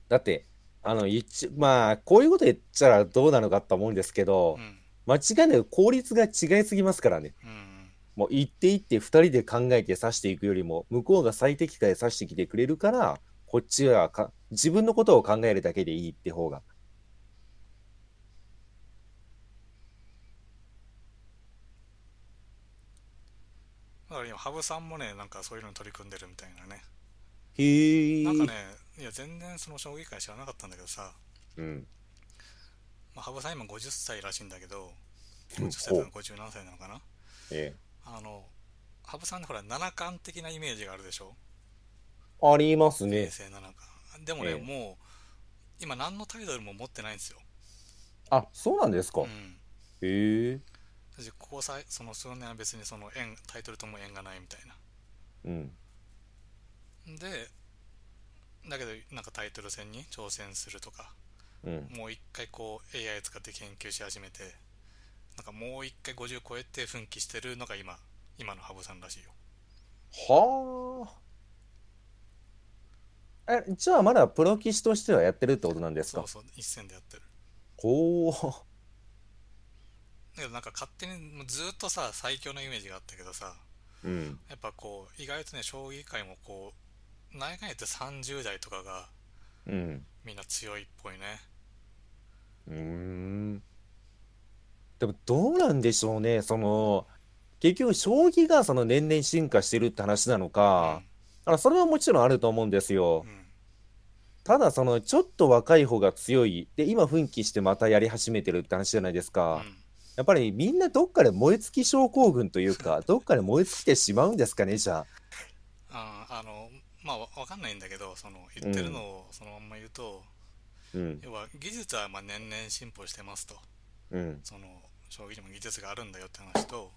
だって、あの、一まあ、こういうこと言っちゃらどうなのかと思うんですけどう、ん間違いなく効率が違いすぎますからね。うんもう一手一手二人で考えて指していくよりも、向こうが最適解で指してきてくれるから、こっちはか自分のことを考えるだけでいいって方が。だから今羽生さんもねなんかそういうのに取り組んでるみたいなねへえ。なんかねいや全然その将棋界知らなかったんだけどさ、うん。まあ、羽生さん今50歳らしいんだけどうん50歳とか50何歳なのかなえあの羽生さんほら七冠的なイメージがあるでしょ？え。あります平ね。成七冠でもね、ええもう今何のタイトルも持ってないんですよ、あ、そうなんですか。うん、へえ。私ここさその数年は別にその縁タイトルとも縁がないみたいうん。なでだけどなんかタイトル戦に挑戦するとかうん。もう一回こう AI 使って研究し始めてなんかもう一回50超えて奮起してるのが今今の羽生さんらしいよはあ。え、じゃあまだプロ棋士としてはやってるってことなんですか？そうそう一戦でやってるほう。だけどなんか勝手にずっとさ最強のイメージがあったけどさうん。やっぱこう意外とね将棋界もこう内外って30代とかがうん。みんな強いっぽいねうーん。でもどうなんでしょうね。その、結局将棋がその年々進化してるって話なのか、あのそれはもちろんあると思うんですよう。ん、うんただそのちょっと若い方が強い。で、今奮起してまたやり始めてるって話じゃないですか。うんやっぱりみんなどっかで燃え尽き症候群というか、どっかで燃え尽きてしまうんですかね、じゃあ。ああのまあわわかんないんだけどその言ってるのをそのまんま言うと、うん。要は技術はまあ年々進歩してますとうん。その将棋にも技術があるんだよって話と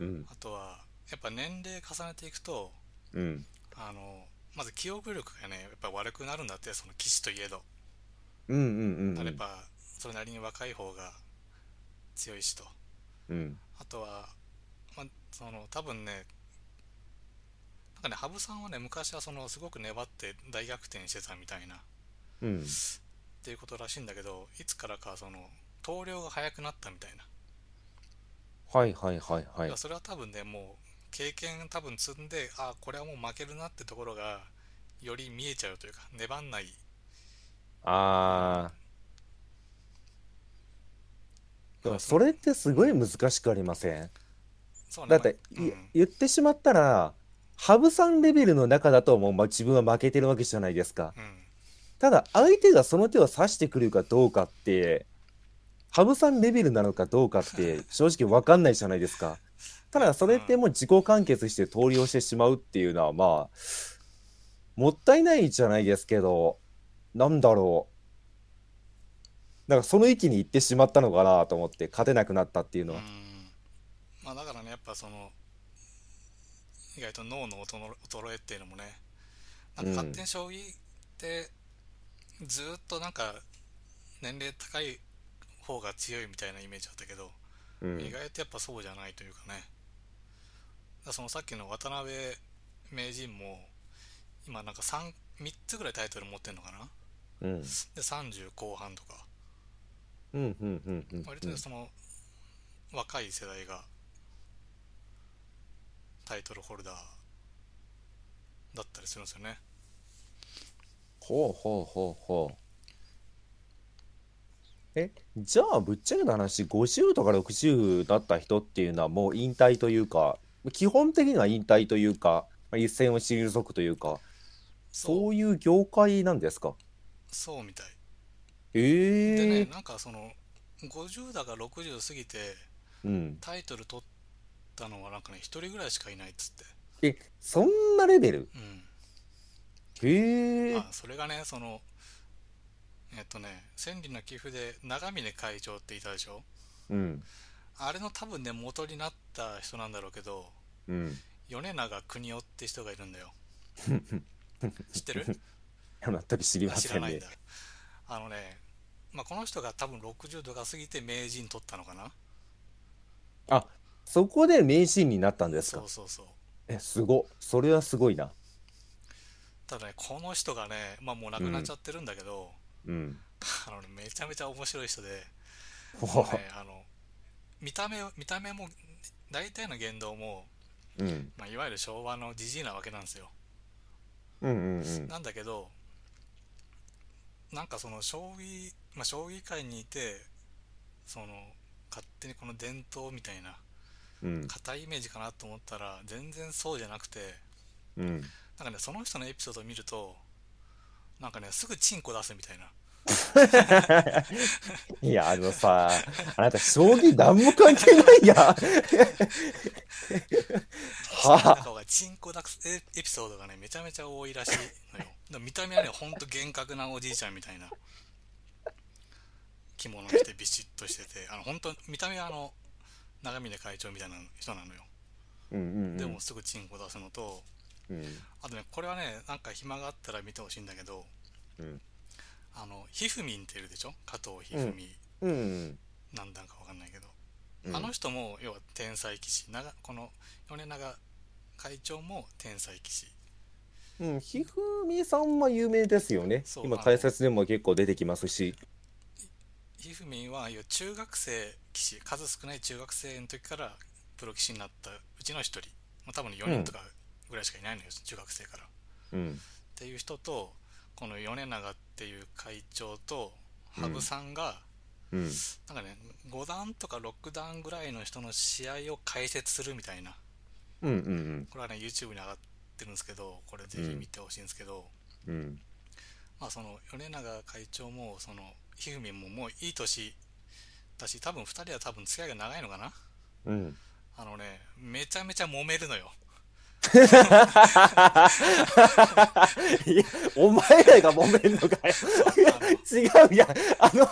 うん。あとはやっぱ年齢重ねていくとうん。あのまず記憶力がねやっぱ悪くなるんだってその棋士といえど、うん。うん。うん。やっぱそれなりに若い方が強いしとうん。あとは、まあ、その多分ねなんかね羽生さんはね昔はそのすごく粘って大逆転してたみたいなうん。っていうことらしいんだけどいつからかその投了が早くなったみたいな、はいはいはいはい。それは多分ねもう経験多分積んであこれはもう負けるなってところがより見えちゃうというか粘んないああ。でもそれってすごい難しくありません？そうねだって、いまあうん言ってしまったら、羽生さんレベルの中だともう、まあ、自分は負けてるわけじゃないですか。うんただ、相手がその手を指してくるかどうかって、羽生さんレベルなのかどうかって 正直わかんないじゃないですか。ただ、それってもう自己完結して通りをしてしまうっていうのは、まあ、もったいないじゃないですけど、なんだろう。なんかその域に行ってしまったのかなと思って、勝てなくなったっていうのは。うん。まあだからねやっぱその意外と脳の衰衰えっていうのもねなんかうん勝手に将棋ってずーっとなんか年齢高い方が強いみたいなイメージだったけど、うん。意外とやっぱそうじゃないというかね。だそのさっきの渡辺名人も今なんか 3, 3つぐらいタイトル持ってんのかな。うん。で30後半とかうん、うん、うん、うん。割とねその若い世代がタイトルホルダーだったりするんですよねほうほうほうほう。え、じゃあぶっちゃけた話、50とか60だった人っていうのはもう引退というか、基本的には引退というか、まあ一線を退くというか、そうそういう業界なんですか？そうみたいえでねえなんかその50だか60過ぎてうん。タイトル取ったのはなんかね1人ぐらいしかいないっつって。え、そんなレベル？うん。へえあそれがねそのえっとね千里の寄付で長峰会長っていたでしょ？うん。あれの多分ね元になった人なんだろうけどうん。米長邦夫って人がいるんだよ。知ってる？全く知りませんね。あ知らないんだ。あのね、まあ、この人が多分60度が過ぎて名人取ったのかなあ、そこで名人になったんですか？そうそうそうえ、すご。それはすごいな。ただねこの人がねまあもう亡くなっちゃってるんだけど、うん。あのねめちゃめちゃ面白い人で、ね、あの見た目見た目も大体の言動も、うん。まあ、いわゆる昭和のじじいなわけなんですようんうんうん。なんだけどなんかその将棋、まあ、将棋界にいてその勝手にこの伝統みたいなうん。硬いイメージかなと思ったら全然そうじゃなくてうん。なんかねその人のエピソードを見るとなんかねすぐチンコ出すみたいな。いや、あのさ、あなた、将棋何も関係ないや はかがチンコ出すエエピソードがねめちゃめちゃ多いらしいのよ。見た目はねほんと厳格なおじいちゃんみたいな着物着てビシッとしててあの本当見た目はあの長峰会長みたいな人なのようんうんうん。でもすぐチンコ出すのとうん。あとねこれはねなんか暇があったら見てほしいんだけどうん。あのひふみんっているでしょ？加藤ひふみ、うん。なんだかわかんないけど、うんあの人も要は天才棋士長この米長会長も天才棋士うん。ひふみさんは有名ですよね。今、解説でも結構出てきますし。ひふみんは中学生棋士数少ない中学生の時からプロ棋士になったうちの一人まあ、多分4人とかぐらいしかいないのよ、中学生から。っうん。ていう人とこの米長っていう会長と羽生さんが、うん。なんかね5段とか6段ぐらいの人の試合を解説するみたいなうん。うん。これはね YouTube に上がってるんですけどこれぜひ見てほしいんですけど、うん。まあその米長会長もそのひふみんももういい年だし多分2人は多分付き合いが長いのかな？うん。あのねめちゃめちゃ揉めるのよいや、お前らが揉めんのかよ。違うやん。あの、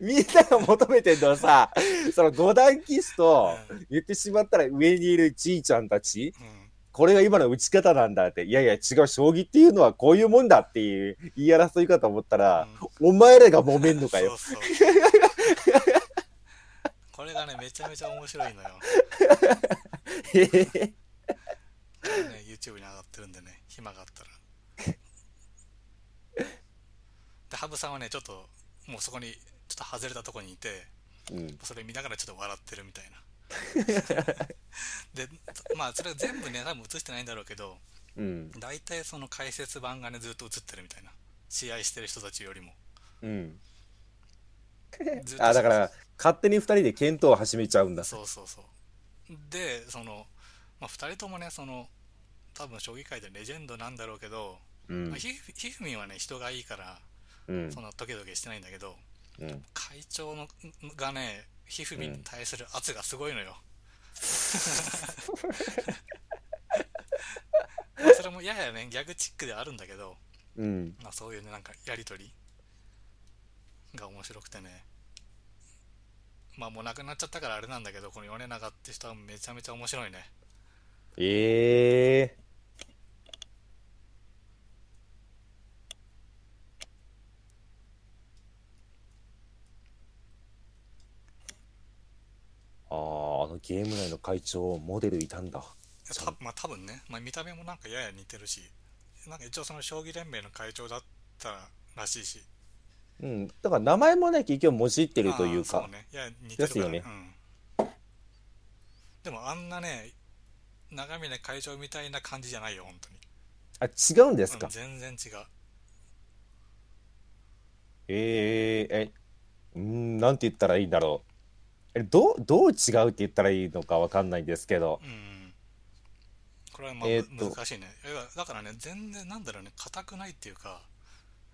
みんなが求めてんのはさ、その五段キスと言ってしまったら上にいるじいちゃんたち、うんこれが今の打ち方なんだって、いやいや違う、将棋っていうのはこういうもんだっていう言い争いかと思ったら、お前らが揉めんのかよ。そうそうこれがねめちゃめちゃ面白いのよ。へへへこれね YouTube に上がってるんでね暇があったら。で羽生さんはねちょっともうそこにちょっと外れたとこにいてうん。それ見ながらちょっと笑ってるみたいなでまあそれ全部ね多分映してないんだろうけどうん。大体その解説版がねずっと映ってるみたいな試合してる人たちよりもうん。あ、だから、勝手に二人で検討を始めちゃうんだ。そうそうそうでその、まあ、2人ともねその多分将棋界でレジェンドなんだろうけど、うんまあ、ひふひふみんはね人がいいからうんそんなドキドキしてないんだけどうん。会長のがねひふみん。に対する圧がすごいのよ、ま あそれもややねギャグチックではあるんだけど、うん。まあ、そういうねなんかやり取りが面白くてね。まあもう亡くなっちゃったからあれなんだけどこの米長って人はめちゃめちゃ面白いね。ええああ、あのゲーム内の会長、モデルいたんだ。たまあ多分ね、まあ、見た目もなんかやや似てるし。なんか一応その将棋連盟の会長だったらしいし。うん。だから名前もね、結局もじってるというか。そう。ね。いや似てるよね。うん、でもあんなね長峰会長みたいな感じじゃないよ本当に。あ、違うんですか？うん、全然違う。えええ、うーん、なんて言ったらいいんだろう。え、どう、どう違うって言ったらいいのかわかんないんですけど。うんこれはまあ、えー難しいねだからね全然なんだろうね硬くないっていうか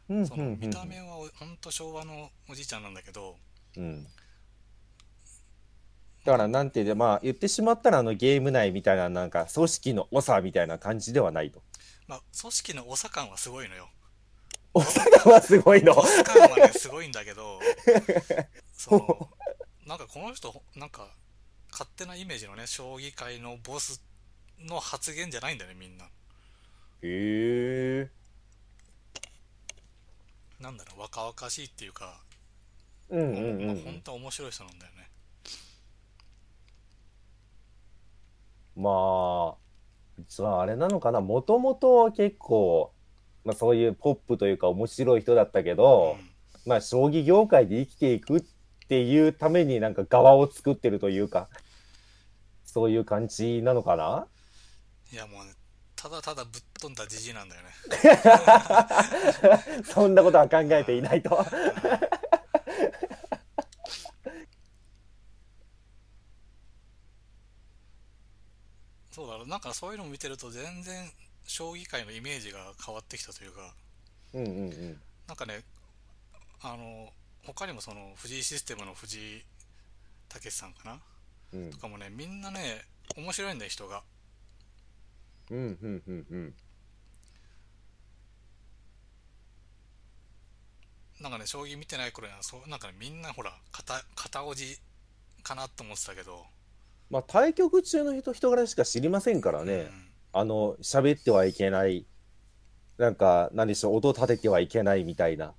うん、その見た目は本当昭和のおじいちゃんなんだけどうん。だから、なんて言うまあ、言ってしまったら、あの、ゲーム内みたいな、なんか、組織の長みたいな感じではないと。まあ組織の長感はすごいのよ長はすごいの。ボス感はねすごいんだけど そのなんかこの人なんか勝手なイメージのね将棋界のボスの発言じゃないんだよねみんなへえ。なんだろう若々しいっていうか、うんうんうんまあ、うん。本当は面白い人なんだよねまあ、実はあれなのかな。もともと結構、まあそういうポップというか面白い人だったけど、うんまあ将棋業界で生きていくっていうためになんか側を作ってるというか、そういう感じなのかな？いやもうねただただぶっ飛んだじじいなんだよね そんなことは考えていないと。そうだろうなんかそういうのを見てると全然将棋界のイメージが変わってきたというかうんうんうん。なんかねあの他にもその藤井システムの藤井武さんかな？うんとかもねみんなね面白いんだよ人がうんうんうんうん。なんかね将棋見てない頃にはそうなんかねみんなほら片片おじかなと思ってたけどまあ対局中の人人柄しか知りませんからね。あの、喋ってはいけない。なんか、何でしょう、音立ててはいけないみたいな。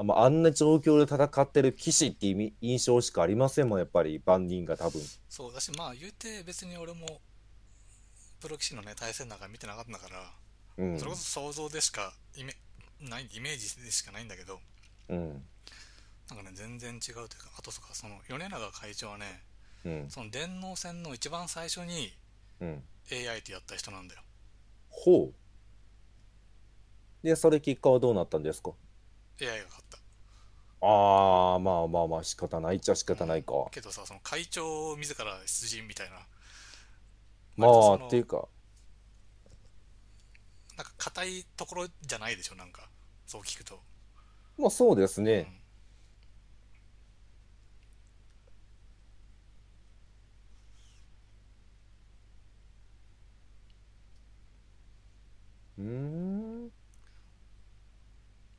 あ,、まあ、あんな状況で戦ってる棋士っていう意印象しかありませんもん、やっぱり、万人が多分。そうだしまあ言うて別に俺もプロ棋士のね対戦なんか見てなかったから、うんそれこそ想像でしかイメないイメージでしかないんだけどうん。なんかね全然違うというかあとそかその米長会長はねうん。その電脳戦の一番最初にうん。AI でやった人なんだよほう。で、それ結果はどうなったんですか？AI が勝った。ああ、まあまあまあ仕方ない。っちゃ仕方ないか。けどさその会長自ら出陣みたいな。まあ、っていうか、なんか硬いところじゃないでしょなんか。そう聞くと。まあそうですね。うーん。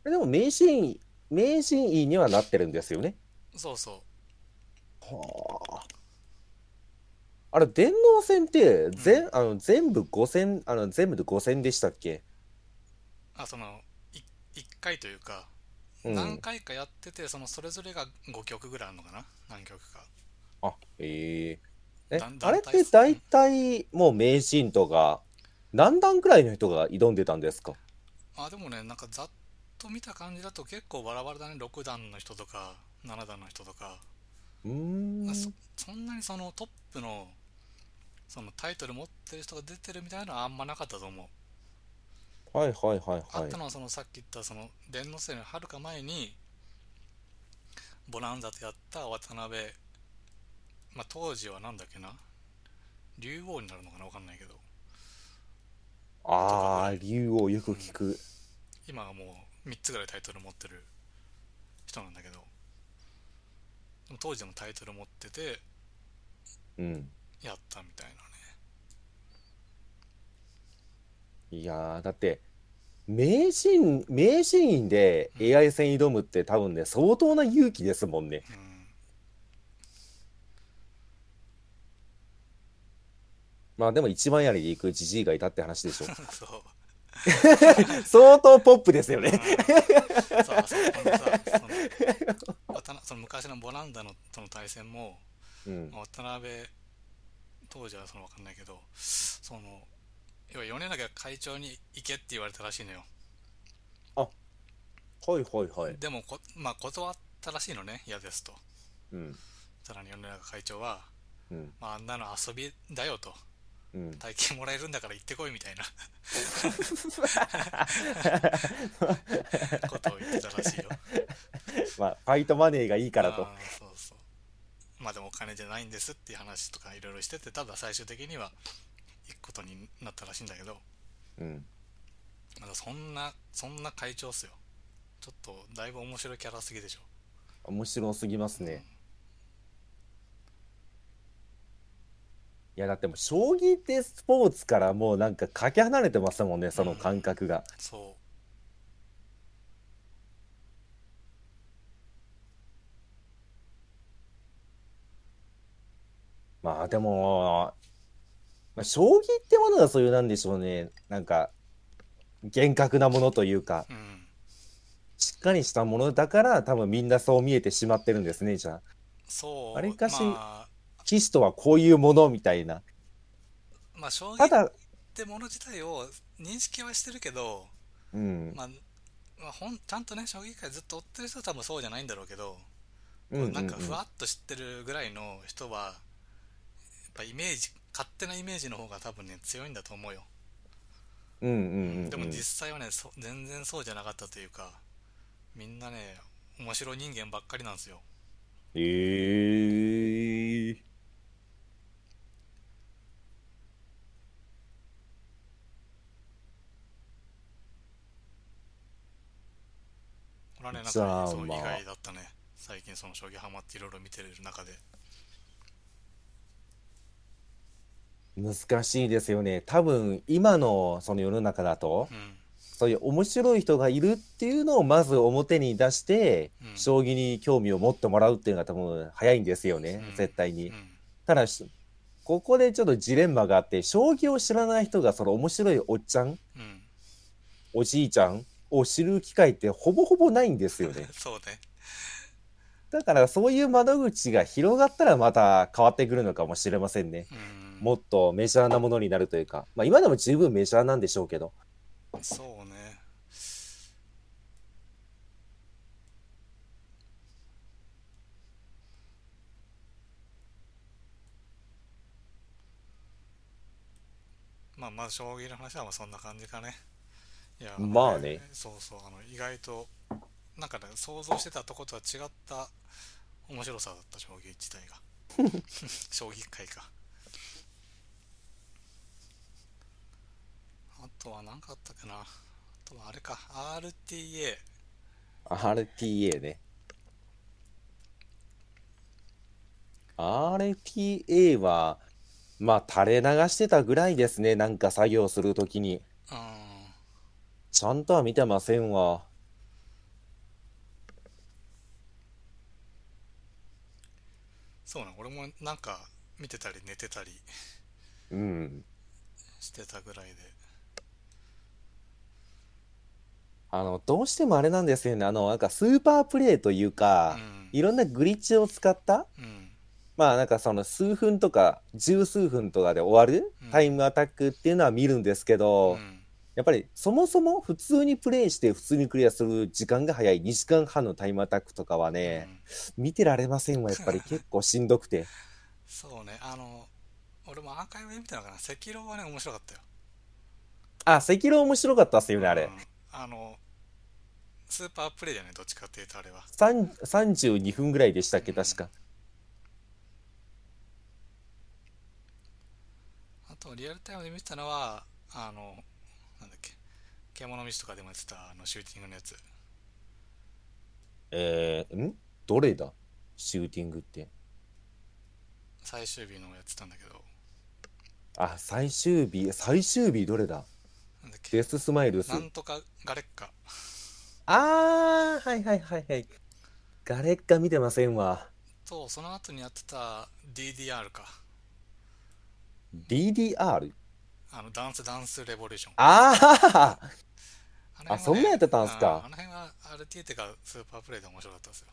えでも名人、名人位にはなってるんですよね。そうそう。はあ。あれ、電脳戦って、全、あの、全部5戦、あの、全部で5戦でしたっけ？あそのい1回というかうん。何回かやっててそのそれぞれが5曲ぐらいあるのかな？何曲か。あ、え。ええ、団あれって大体もう名人とか、何段くらいの人が挑んでたんですか？あでもねなんかざっと見た感じだと結構バラバラだね。6段の人とか7段の人とか、うーん。そそんなにそのトップのそのタイトル持ってる人が出てるみたいなのはあんまなかったと思う、はいはいはいはい。あった。のはそのさっき言ったその電脳戦のはるか前にボランザとやった渡辺。まあ当時はなんだっけな。竜王になるのかなわかんないけど。ああ、竜をよく聞く。今はもう3つぐらいタイトル持ってる人なんだけど当時もタイトル持っててうん。やったみたいなねいやー、だって、名人、名人院で AI 戦挑むって多分ね、相当な勇気ですもんね。うんまあでも一番やりで行くジジイがいたって話でしょ。そう 相当ポップですようんね。その昔のボランダのとの対戦もうん。渡辺当時はその分かんないけどその要は米長会長に行けって言われたらしいのよはいはいはい。でもこ、まあ、断ったらしいのね嫌ですとうん。さらに米長会長は、うん。まあ、あんなの遊びだよとうん。大金もらえるんだから行ってこいみたいな ことを言ってたらしいよまあ、ファイトマネーがいいからと。そうそうまあでもお金じゃないんですっていう話とかいろいろしててただ最終的には行くことになったらしいんだけどうん。まだそんなそんな会長っすよちょっとだいぶ面白いキャラすぎでしょ面白すぎますね。いや、だってもう、将棋ってスポーツからもうなんかかけ離れてますもんね、その感覚が。そまあでも、まあ、将棋ってものがそういうなんでしょうね。なんか、厳格なものというか、ううんしっかりしたものだから多分みんなそう見えてしまってるんですね、じゃあ。そうわりかしまあ、棋士とはこういうものみたいな。まあ将棋ってもの自体を認識はしてるけど、うん。まあまあ、ほんちゃんとね将棋界ずっと追ってる人は多分そうじゃないんだろうけど、うんうんうんなんかふわっと知ってるぐらいの人はやっぱイメージ勝手なイメージの方が多分ね強いんだと思うよ、うんうんうんうん。でも実際はねそ全然そうじゃなかったというかみんなね面白い人間ばっかりなんですよえー。ねなんかそう意まあ外だったね。最近その将棋ハマっていろいろ見てる中で。難しいですよね。多分今のその世の中だと、うん。そういう面白い人がいるっていうのをまず表に出して、うん。将棋に興味を持ってもらうっていうのが多分早いんですよね、うん。絶対に。うん。ただし、ここでちょっとジレンマがあって、将棋を知らない人がその面白いおっちゃん。おじいちゃんを知る機会ってほぼほぼないんですよね。そうねだからそういう窓口が広がったらまた変わってくるのかもしれませんね。うんもっとメジャーなものになるというか、まあ今でも十分メジャーなんでしょうけど。そうねまあまあ将棋の話はまあそんな感じかねいやまあね。そうそうあの意外となんかね想像してたとことは違った面白さだった将棋自体が。将棋界か。あとは何かあったっけな。あとはあれか。RTA RTA ね。RTA は、まあ、垂れ流してたぐらいですね。なんか作業するときに。うんちゃんとは見てませんわ。そうね俺もなんか見てたり寝てたりうん。してたぐらいであの、どうしてもあれなんですよね。あの、なんかスーパープレイというか、うんいろんなグリッチを使った、うんまあなんかその数分とか十数分とかで終わるうんタイムアタックっていうのは見るんですけど、うんやっぱりそもそも普通にプレイして普通にクリアする時間が早い。2時間半のタイムアタックとかはね、見てられませんわ、やっぱり。結構しんどくて。そうね。あの俺もアーカイブで見たのかな。赤狼はね面白かったよ。あ、赤狼面白かったっすよね、あれ。うん。あのスーパープレイだねどっちかっていうとあれは。三32分ぐらいでしたっけ、確か。あとリアルタイムで見てたのはあの獣道とかでもやってたあのシューティングのやつえー、ん？どれだ？シューティングって。最終日のやってたんだけどあ、最終日、最終日どれだ？なんだっけ？デススマイルスな。んとかガレッカあー、はいはいはいはい。ガレッカ見てませんわ。とその後にやってた DDR か DDR? あのダンスダンスレボリューションあーあねあそんなんやってたんすかああの辺は RT ってかスーパープレイで面白かったですよ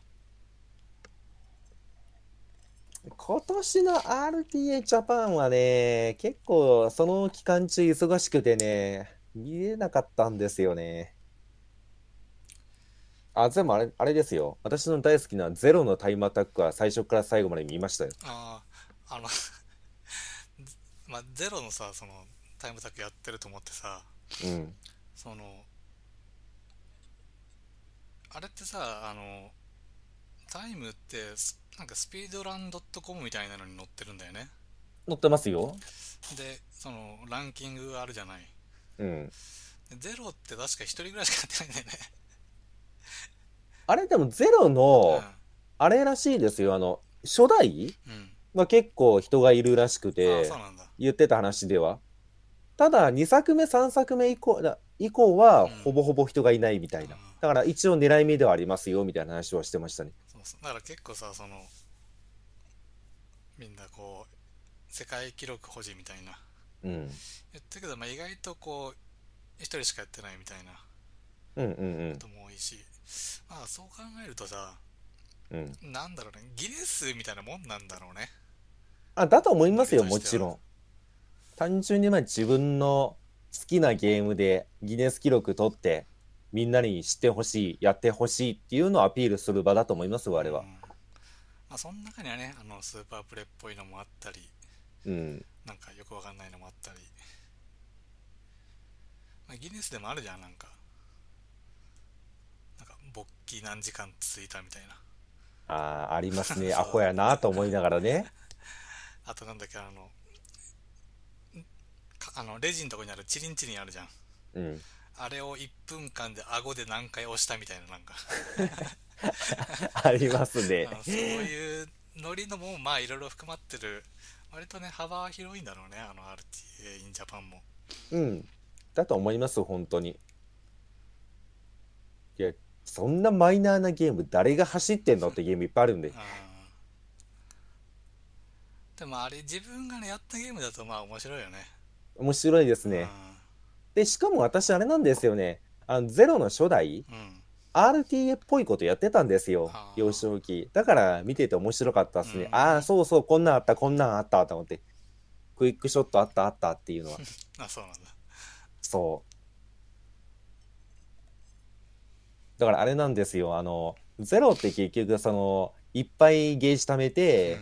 今年の RTA ジャパンはね、結構その期間中忙しくてね、見れなかったんですよね。あ、でもあれ、あれですよ。私の大好きなゼロのタイムアタックは最初から最後まで見ましたよ。あああの まあゼロのさそのタイムタックやってると思ってさうん。そのあれってさあのタイムってスなんかスピードランドットコムみたいなのに載ってるんだよね載ってますよ。でそのランキングがあるじゃないうん。でゼロって確か一人ぐらいしかやってないんだよねあれでもゼロの、あれらしいですよ。あの、初代うん、うん、は結構人がいるらしくあて言ってた話では。ただ、2作目、3作目以降だ以降はうん、ほぼほぼ人がいないみたいなうん。だから、一応狙い目ではありますよ、みたいな話はしてましたね。そうそうだから結構さそのみんなこう世界記録保持みたいなうん。言ってるけど、まあ、意外とこう一人しかやってないみたいなうんうんうんことも多いしまあそう考えるとさうん。なんだろうねギネスみたいなもんなんだろうねあ、だと思いますよ、もちろん。単純にまあ自分の好きなゲームでギネス記録取って、みんなに知ってほしい、やってほしいっていうのをアピールする場だと思いますよ、あれはうん。まあその中にはねあのスーパープレイっぽいのもあったりうん。なんかよくわかんないのもあったり、まあ、ギネスでもあるじゃんなんかなんか勃起何時間続いたみたいなああ、ありますね。アホやなと思いながらね。あとなんだっけあのあのレジのとこにあるチリンチリンあるじゃんうん。あれを1分間で顎で何回押したみたいななんか ありますね そういうノリのもまあいろいろ含まってる割とね幅は広いんだろうねあの RTA in Japan もうん。だと思います、本当に。いや、そんなマイナーなゲーム、誰が走ってんのってゲームいっぱいあるんで。うんでもあれ自分がねやったゲームだとまあ面白いよね面白いですね。で、しかも私あれなんですよね。あの、ゼロの初代、うん、うん RTA っぽいことやってたんですよ幼少期。だから見てて面白かったですね。うんああ、そうそう、こんなんあった、こんなんあった、と思って。クイックショットあった、あったっていうのは。あそうなんだそう。だからあれなんですよ。あの、ゼロって結局、その、いっぱいゲージ貯めて、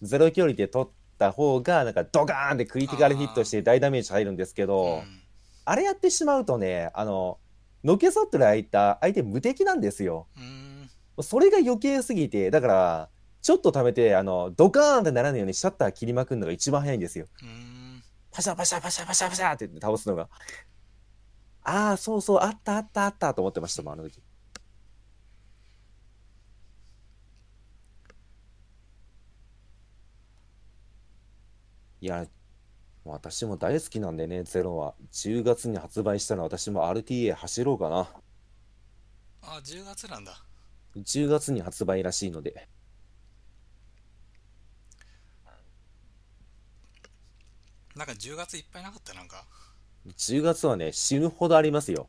ゼロ距離で取っった方がなんかドカーンってクリティカルヒットして大ダメージ入るんですけど、うん。あれやってしまうとねあののけぞってる相手相手無敵なんですよ。うん。それが余計すぎてだからちょっと貯めてあのドカーンってならないようにシャッター切りまくるのが一番早いんですよ。うん。パシャパシャパシャパシャパシャって言って倒すのが。ああそうそうあったあったあったと思ってましたもんあの時いや私も大好きなんでねゼロは。10月に発売したら私も RTA 走ろうかな。あ10月なんだ。10月に発売らしいので。なんか10月いっぱいなかった？なんか。10月はね死ぬほどありますよ。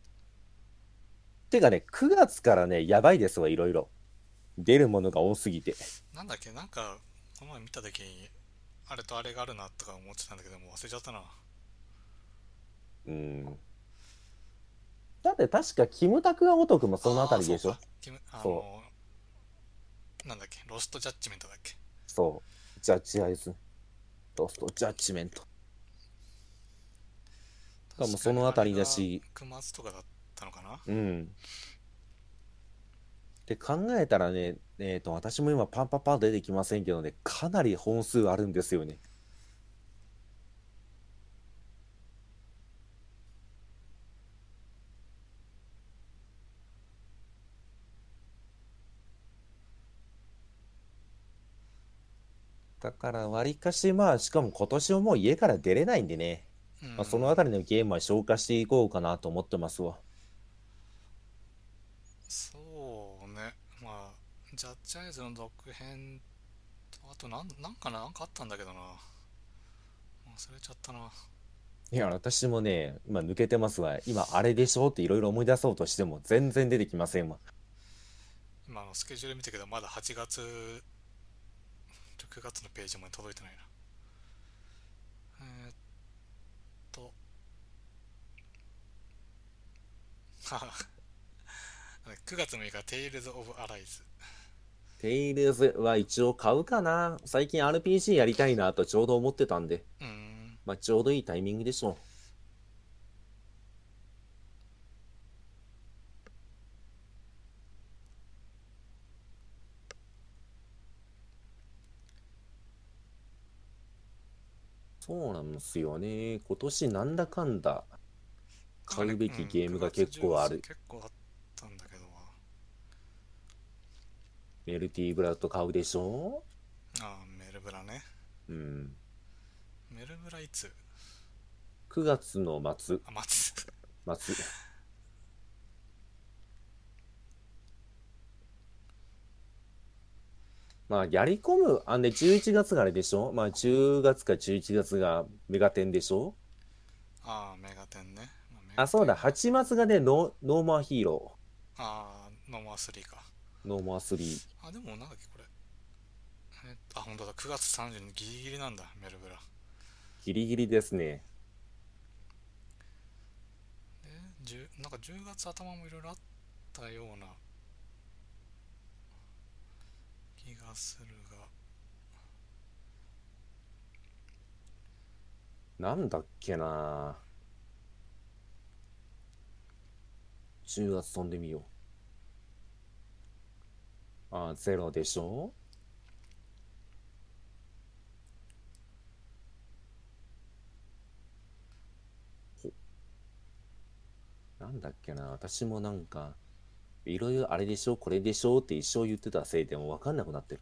てかね9月からねやばいですわいろいろ。出るものが多すぎて。なんだっけ？なんかこの前見た時にあれとあれがあるなとか思ってたんだけどもう忘れちゃったな。うん。だって確かキムタクがおとくもそのあたりでしょ？キムあのそなんだっけ？ロストジャッジメントだっけ？そう。ジャッジアイズ。ロストジャッジメント。かもそのあたりだし。確かにあれが9月とかだったのかな？うんって考えたらねえっ、と私も今パンパンパン出てきませんけどねかなり本数あるんですよね。だからわりかしまあしかも今年はもう家から出れないんでね、うん。まあ、そのあたりのゲームは消化していこうかなと思ってますわ。そジャッジアイズの続編とあとなんなんかななんかあったんだけどな。忘れちゃったな。いや、私もね、今抜けてますわ。今、あれでしょっていろいろ思い出そうとしても、全然出てきませんわ。今あのスケジュール見たけどまだ8月9月のページまで届いてないな。えーっと。はは9月6日 Tales of Arise テイルズは一応買うかな。最近 RPG やりたいなとちょうど思ってたんで、うーんまあ、ちょうどいいタイミングでしょう。そうなんですよね。今年なんだかんだ買うべきゲームが結構あるうん9。月結構あったんだけどメルティーブラッド買うでしょ？ああメルブラね。うん。メルブラいつ？9月の末、あ待つ末。まあ、やり込む、あんで、11月があれでしょ？まあ、10月か11月がメガテンでしょ？ああメガテンね、まメガテン。あ、そうだ、8月がね、ノーノーモアヒーローああノーモア3かー、ノーモア3。あでもなんだっけこれえあ本当だ9月30日ギリギリなんだメルブラギリギリですね。え10なんか10月頭もいろいろあったような気がするがなんだっけな10月飛んでみよう。あ、ゼロでしょ？ほなんだっけな？私もなんか、いろいろあれでしょ？これでしょ？って一生言ってたせいでもうわかんなくなってる。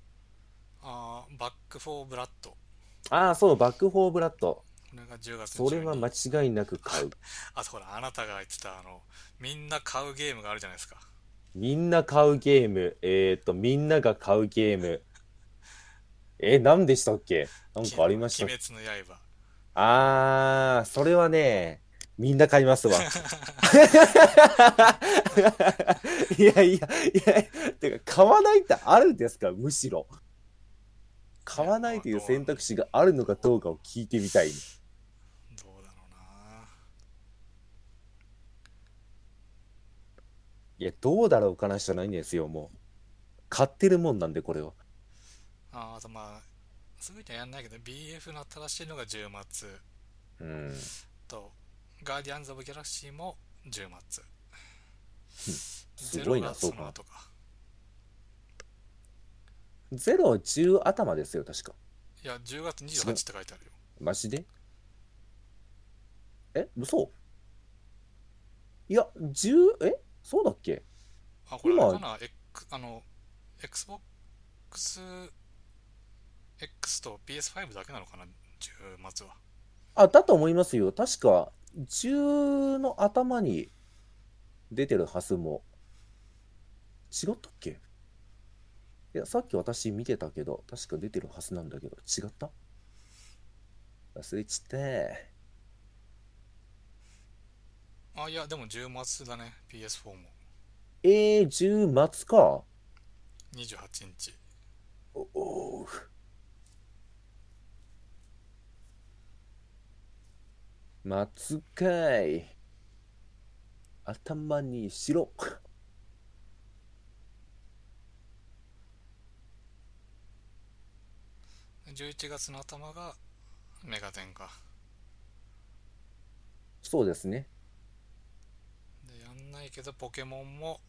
ああバックフォーブラッド。こああ、そう、バックフォーブラッド。れが10月それは12間違いなく買う。あとほらあなたが言ってたあのみんな買うゲームがあるじゃないですかみんな買うゲーム。えーっと、みんなが買うゲーム。え、何でしたっけ？なんかありました？鬼滅の刃あー、それはね、みんな買いますわ。いやいや、いや、てか、買わないってあるんですか？むしろ。買わないという選択肢があるのかどうかを聞いてみたい。どうだろうないや、どうだろうかなじゃないんですよ、もう。買ってるもんなんで、これは。ああとまあすぐにはやんないけど BF の新しいのが10月うん。とガーディアンズ・オブ・ギャラクシーも10月 すごいな、ゼそうかゼロ10頭ですよ、確か。いや10月28って書いてあるよマジで？え、嘘？いや、10、え？そうだっけ？あこれあかな？X あの XBOX X と PS5 だけなのかな？10月は。あ、だと思いますよ。確か、10の頭に出てるはずも。違ったっけ？いや、さっき私見てたけど、確か出てるはずなんだけど、違った？忘れちゃった。あいやでも10月だね PS4 もえー、10末か。28日おおう松かい。頭にしろ。11月の頭がメガテンかそうですね。ないけどポケモンも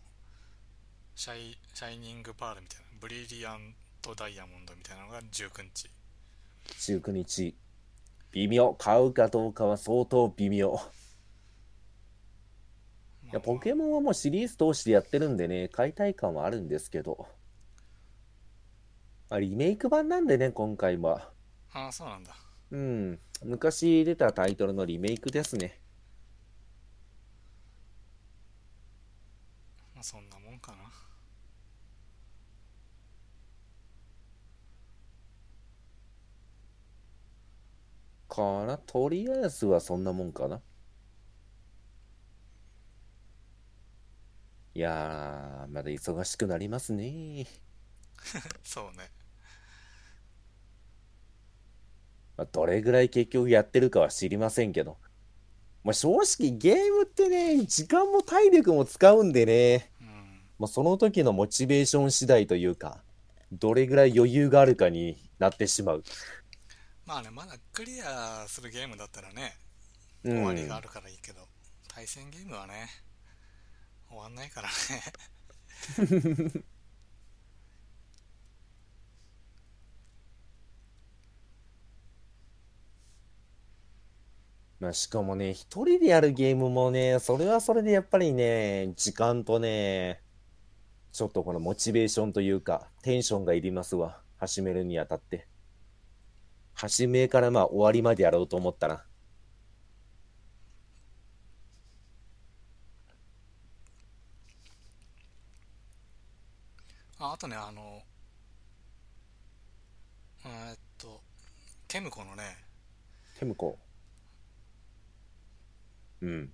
シャイシャイニングパールみたいなブリリアントダイヤモンドみたいなのが19日19日。微妙。買うかどうかは相当微妙。いや、ポケモンはもうシリーズ通してやってるんでね、買いたい感はあるんですけど。あ、リメイク版なんでね、今回は。ああそうなんだうん。昔出たタイトルのリメイクですね。まあそんなもんかなかな？とりあえずはそんなもんかな。いやー、まだ忙しくなりますね。そうねまあ、どれぐらい結局やってるかは知りませんけど。まあ、正直ゲームってね、時間も体力も使うんでね、うん。まあ、その時のモチベーション次第というか、どれぐらい余裕があるかになってしまう。まあねまだクリアするゲームだったらねうん。終わりがあるからいいけど、対戦ゲームはね終わんないからね まあ、しかもね、一人でやるゲームもね、それはそれでやっぱりね、時間とね、ちょっとこのモチベーションというか、テンションがいりますわ。始めるにあたって。始めからまあ終わりまでやろうと思ったら。ああとねあのえーっとケムコのねテムコ。うん。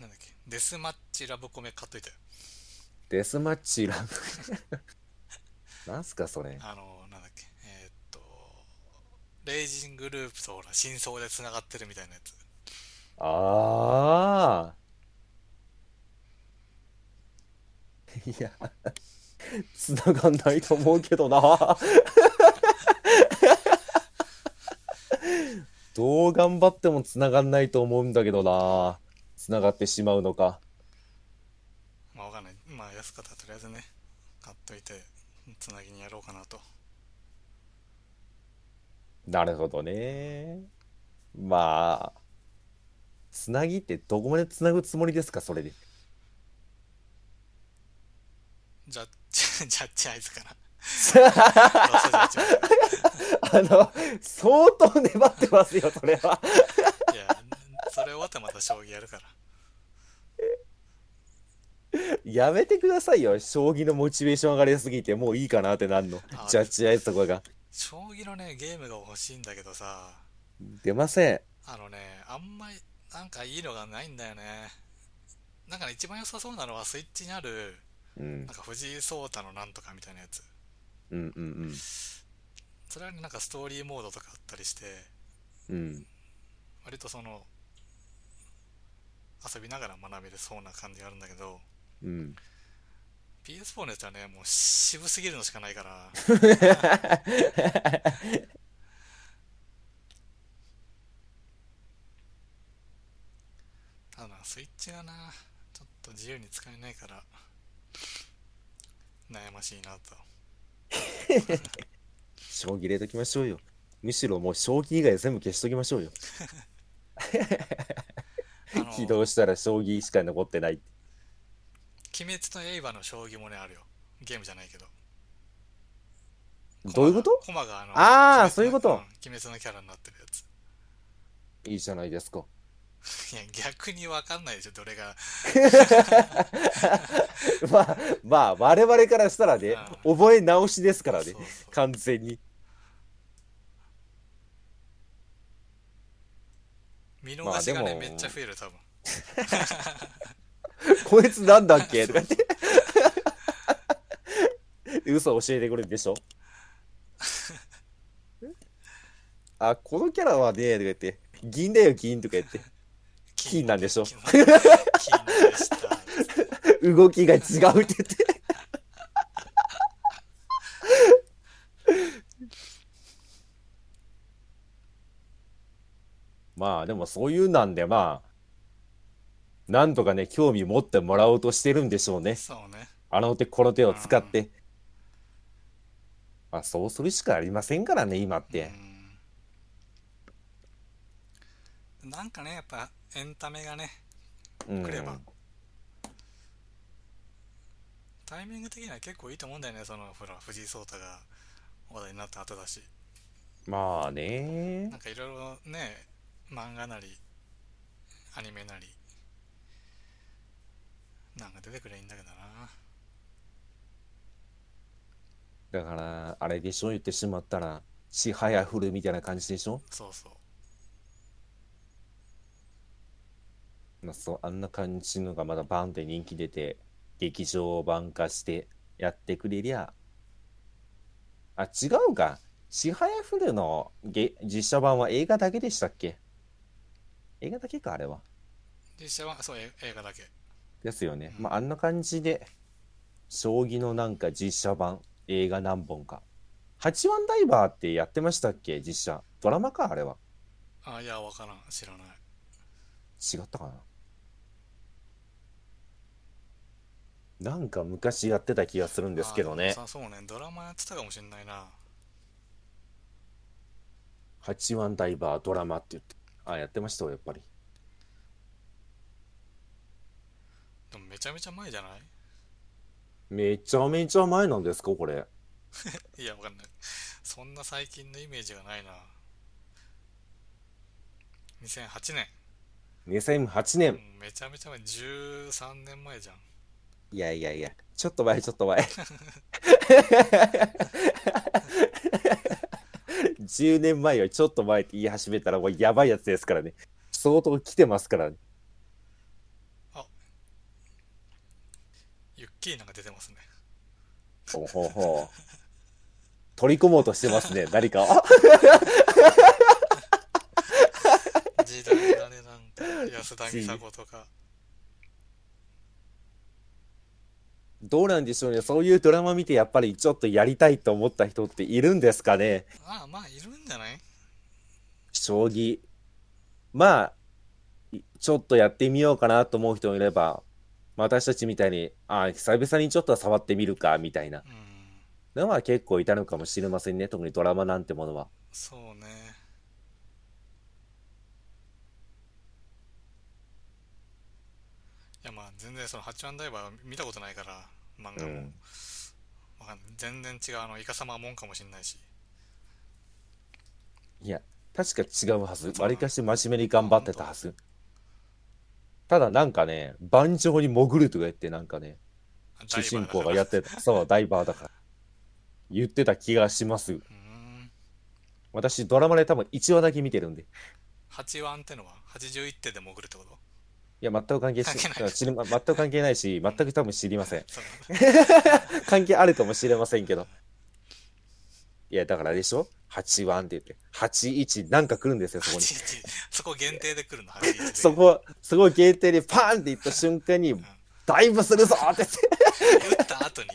なんだっけ？デスマッチラブコメ買っといたよデスマッチラブ。なんすかそれ？あのなんだっけ？えーっとレイジングループとほら真相でつながってるみたいなやつああ。いや、繋がんないと思うけどな。どう頑張っても繋がんないと思うんだけどな。繋がってしまうのか。まあわかんないまあ安かったらとりあえずね買っといてつなぎにやろうかなとなるほどね。まあ、つなぎってどこまでつなぐつもりですか、それで。ジャッジジャッジアイズかな あの、相当粘ってますよ、それは。いやそれ終わったらまた将棋やるからやめてくださいよ。将棋のモチベーション上がりすぎて、もういいかなってなんのあ。ジャッジアイスとかが。将棋のねゲームが欲しいんだけどさ出ません。あのねあんまりなんかいいのがないんだよねなんかね一番良さそうなのはスイッチにあるうんなん。か藤井聡太のなんとかみたいなやつうんうんうん。それはなんかストーリーモードとかあったりしてうん割とその遊びながら学べるそうな感じがあるんだけど、うん、PS4 のやつはねもう渋すぎるのしかないから。ただスイッチがなちょっと自由に使えないから悩ましいなと。将棋入れときましょうよ。むしろもう将棋以外全部消しときましょうよ。起動したら将棋しか残ってない。鬼滅の刃の将棋もねあるよゲームじゃないけどどういうこと？コマがあのあー鬼滅のそういうことん鬼滅のキャラになってるやついいじゃないですか。いや逆に分かんないでしょどれが。まあ、まあ、我々からしたらね、覚え直しですからねそう、そう。完全に。見逃しがね、めっちゃ増える多分。こいつなんだっけ？とか言って。嘘教えてくれるでしょ？あ、このキャラはね、とか言って、銀だよ、銀とか言って、金なんでしょ動きが違うって言って。まあ、でもそういうなんで、まあ、なんとかね、興味持ってもらおうとしてるんでしょうね。そうねあの手この手を使って。まあ、そうするしかありませんからね、今って。うんなんかねやっぱエンタメがねうん。来れば。タイミング的には結構いいと思うんだよねそのほら藤井聡太が話題になった後だし。まあね。なん。かいろいろね漫画なりアニメなりなんか出てくればいいんだけどな。だから、あれでしょ、言ってしまったら、ちはやふるみたいな感じでしょ？そうそうまあ、そう、あんな感じのがまだバンって人気出て、劇場版化してやってくれりゃ。あ、違うか。ちはやふるのげ実写版は映画だけでしたっけ？映画だけか、あれは。実写はそうえ映画だけですよね。うんまあ、あんな感じで、将棋のなんか実写版、映画何本か。八番ダイバーってやってましたっけ？実写。ドラマか、あれは。あいやわからん知らない違ったかな？なんか昔やってた気がするんですけどねあ。さそうねドラマやってたかもしんないな八番ダイバードラマって言って。あ、やってましたよ、やっぱり。でもめちゃめちゃ前じゃない？めちゃめちゃ前なんですか、これ。いやわかんないそんな最近のイメージがないな2008年、2008う年。ん、めちゃめちゃ前13年前じゃんいやいやいや、ちょっと前、ちょっと前。10年前よりちょっと前って言い始めたらもうやばいやつですからね。相当来てますからね。ユッキーナが出てますねほうほうほう。取り込もうとしてますね、何かを。時代だねなんか安田美沙子とかどうなんでしょうね。そういうドラマ見てやっぱりちょっとやりたいと思った人っているんですかね。ああまあいるんじゃない？将棋。まあ、いちょっとやってみようかなと思う人もいれば、私たちみたいに、ああ、久々にちょっと触ってみるか、みたいなうんのは結構いたのかもしれませんね。特にドラマなんてものは。そうねやまあ全然その八番ダイバー見たことないから漫画も、うんわかんない全然違うあのイカサマもんかもしんないしいや、確か違うはず。わりかし真面目に頑張ってたはず。ただなんかね、盤上に潜るとか言ってなんかね、主人公がやってた。そう、ダイバーだから。言ってた気がします。私、ドラマで多分1話だけ見てるんで。い八番ってのは？81手で潜るってこと？や、全く関係し知りま全く関係ないし、全く多分知りません。関係あるかもしれませんけど。いや、だからあれでしょ ?8 番って言って。81なんか来るんですよ、そこに。81そこ限定で来るの？81でそこ、そこ限定でパーンって言った瞬間に、ダイブするぞって言って。打った後に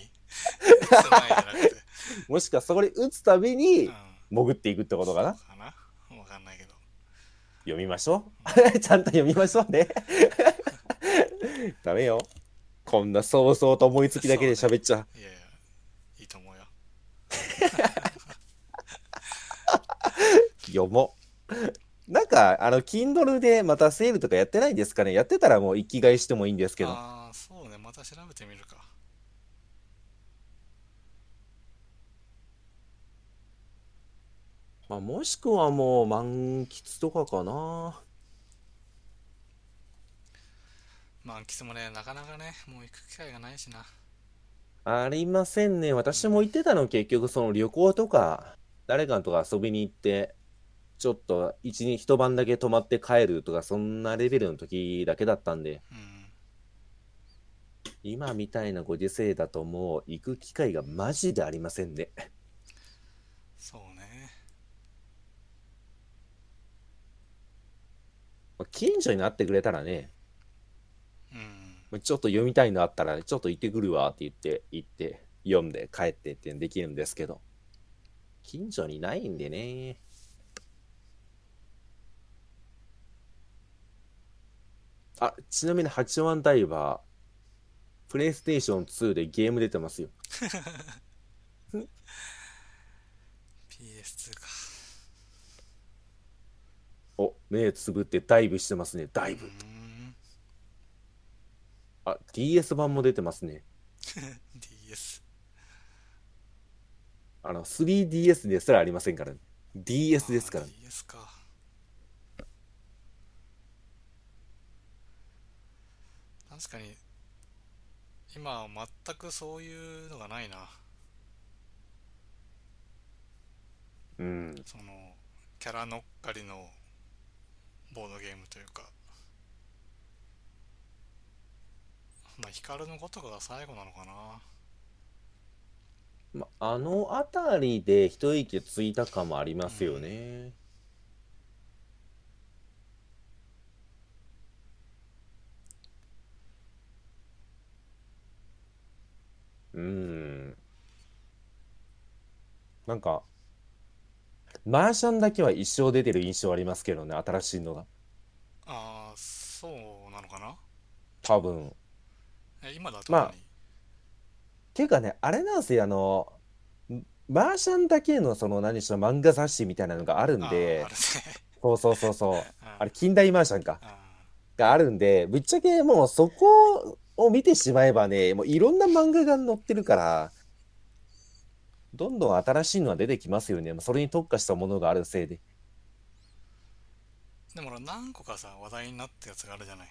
打つ前じゃなくて、もしくはそこで打つたびうん、に潜っていくってことかなかなわかんないけど読みましょう。ちゃんと読みましょうね。ダメよ。こんな想像と思いつきだけで喋っちゃう。いやいや、いいと思うよ。読もう。なんか、あの、Kindle でまたセールとかやってないんですかね？やってたらもう生きがいしてもいいんですけど。ああ、そうね、また調べてみるか。まあ、もしくはもう満喫とかかな。満喫もね、なかなかね、もう行く機会がないしな。ありませんね。私も言ってたの結局その旅行とか、誰かとか遊びに行って、ちょっと一日一晩だけ泊まって帰るとか、そんなレベルの時だけだったんで、うん。今みたいなご時世だともう行く機会がマジでありませんね。そうね。まあ近所になってくれたらね、うん。ちょっと読みたいのあったら、ちょっと行ってくるわって言って、行って、読んで帰ってってできるんですけど、近所にないんでね。あ、ちなみに八幡ダイバー、プレイステーション2でゲーム出てますよ。PS2 か。お、目つぶってダイブしてますね。ダイブう。ん。あ、DS 版も出てますね。DS。あの、3DS ですらありませんからね。DS ですからあね。DS か。確かに、今は全くそういうのがないな。うん。その、キャラ乗っかりのボードゲームというか。まあ、ヒカルの子とかが最後なのかな。ま、あのあたりで一息ついた感もありますよね。うん。なんか、マーシャンだけは一生出てる印象ありますけどね、新しいのが。ああ、そうなのかな？多分。え、今だとまあていうかね、あれなんですよ、あの、マーシャンだけのその何でしょう、漫画雑誌みたいなのがあるんあでね。そうそうそうそう。ああれ、近代マーシャンか。あがあるんで、ぶっちゃけもうそこを見てしまえばね、もういろんな漫画が載ってるから、どんどん新しいのは出てきますよね。それに特化したものがあるせいで。でもほら何個かさ、話題になったやつがあるじゃない。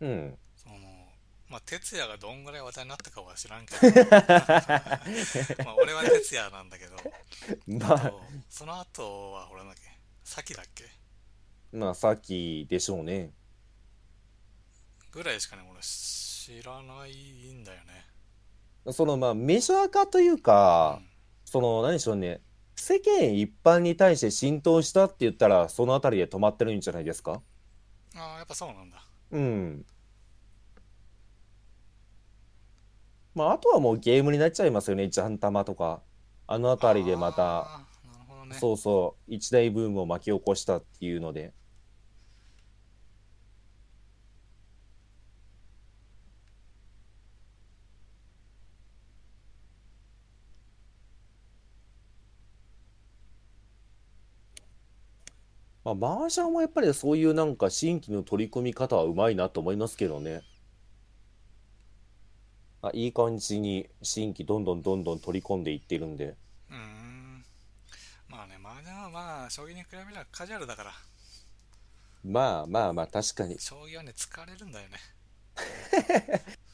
うん。その、まあ、哲也がどんぐらい話題になったかは知らんけど、まあ、俺は哲也なんだけど、まあ、その後は、俺なんだっけ、さきだっけまあ、さっきでしょうね。ぐらいしかね、俺知らないんだよね。そのまあ、メジャー化といううか、んその、何でしょうね。世間一般に対して浸透したって言ったら、そのあたりで止まってるんじゃないですか？ああ、やっぱそうなんだ。うん。まあ、あとはもうゲームになっちゃいますよね。ジャンタマとか。あのあたりでまた、ね。そうそう、一大ブームを巻き起こしたっていうので。まあ、マージャンはやっぱりそういうなんか新規の取り組み方はうまいなと思いますけどね。あ、いい感じに新規どんどんどんどん取り込んでいってるんで。うーん。まあね、麻雀はまあ、将棋に比べればカジュアルだから、まあまあまあ確かに。将棋はね、疲れるんだよね。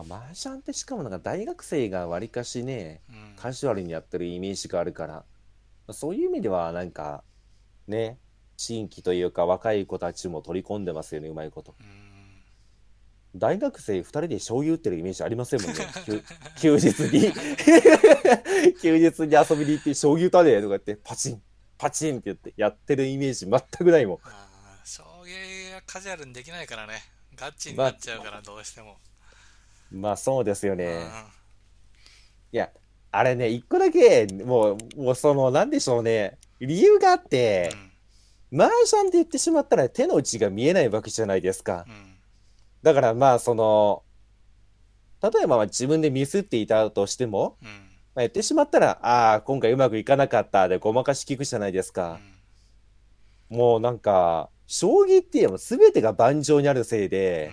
あ、マージャンってしかもなんか大学生がわりかしね、うん。カジュアルにやってるイメージがあるから、まあそういう意味ではなんか、ね、新規というか若い子たちも取り込んでますよね、うまいこと。うん。大学生2人で将棋打ってるイメージありませんもんね。休休日に。休日に遊びに行って将棋打たねえとか言って、パチン、パチンって言ってやってるイメージ全くないもん。あー将棋はカジュアルにできないからね。ガチになっちゃうから、どうしても。まあそうですようん。ね。いや、あれね、一個だけ、もう、もうその、なんでしょうね。理由があっうて、んマージャンって言ってしまったら手の内が見えないわけじゃないですか。うんだからまあその、例えばまあ自分でミスっていたとしても、うんまあ、やってしまったら、ああ、今回うまくいかなかったでごまかし聞くじゃないですうか。んもうなんか、将棋ってもう全てが盤上にあるせいで、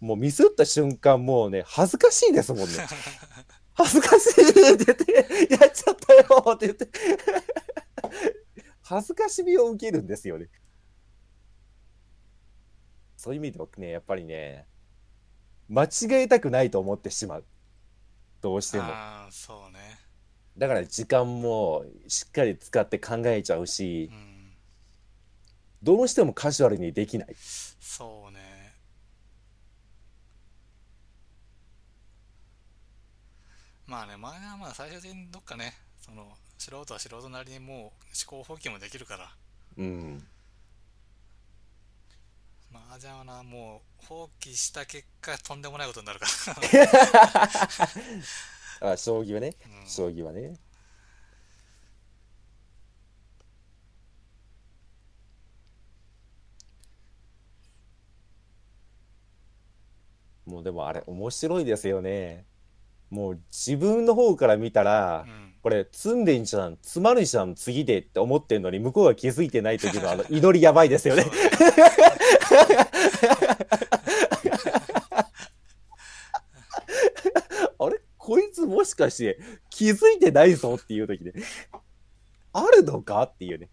もうミスった瞬間もうね、恥ずかしいですもんね。恥ずかしいって言って、やっちゃったよって言って。恥ずかしみを受けるんですよね。そういう意味ではね、やっぱりね、間違えたくないと思ってしまう。どうしても。ああそうねだから時間もしっかり使って考えちゃうしう、んどうしてもカジュアルにできない。そうねまあね前はまあ最終的にどっかねその素人は素人なりにもう思考放棄もできるからうん。まあじゃあなもう放棄した結果とんでもないことになるか あ、将棋はね。ら、うん将棋はね。もうでもあれ面白いですよね。もう自分の方から見たら、うん。これ積んでんじゃん、詰まるじゃん、次でって思ってんのに、向こうが気づいてない時のあの 祈りやばいですよね。あれ？こいつもしかして気づいてないぞっていう時で、あるのか？っていうね。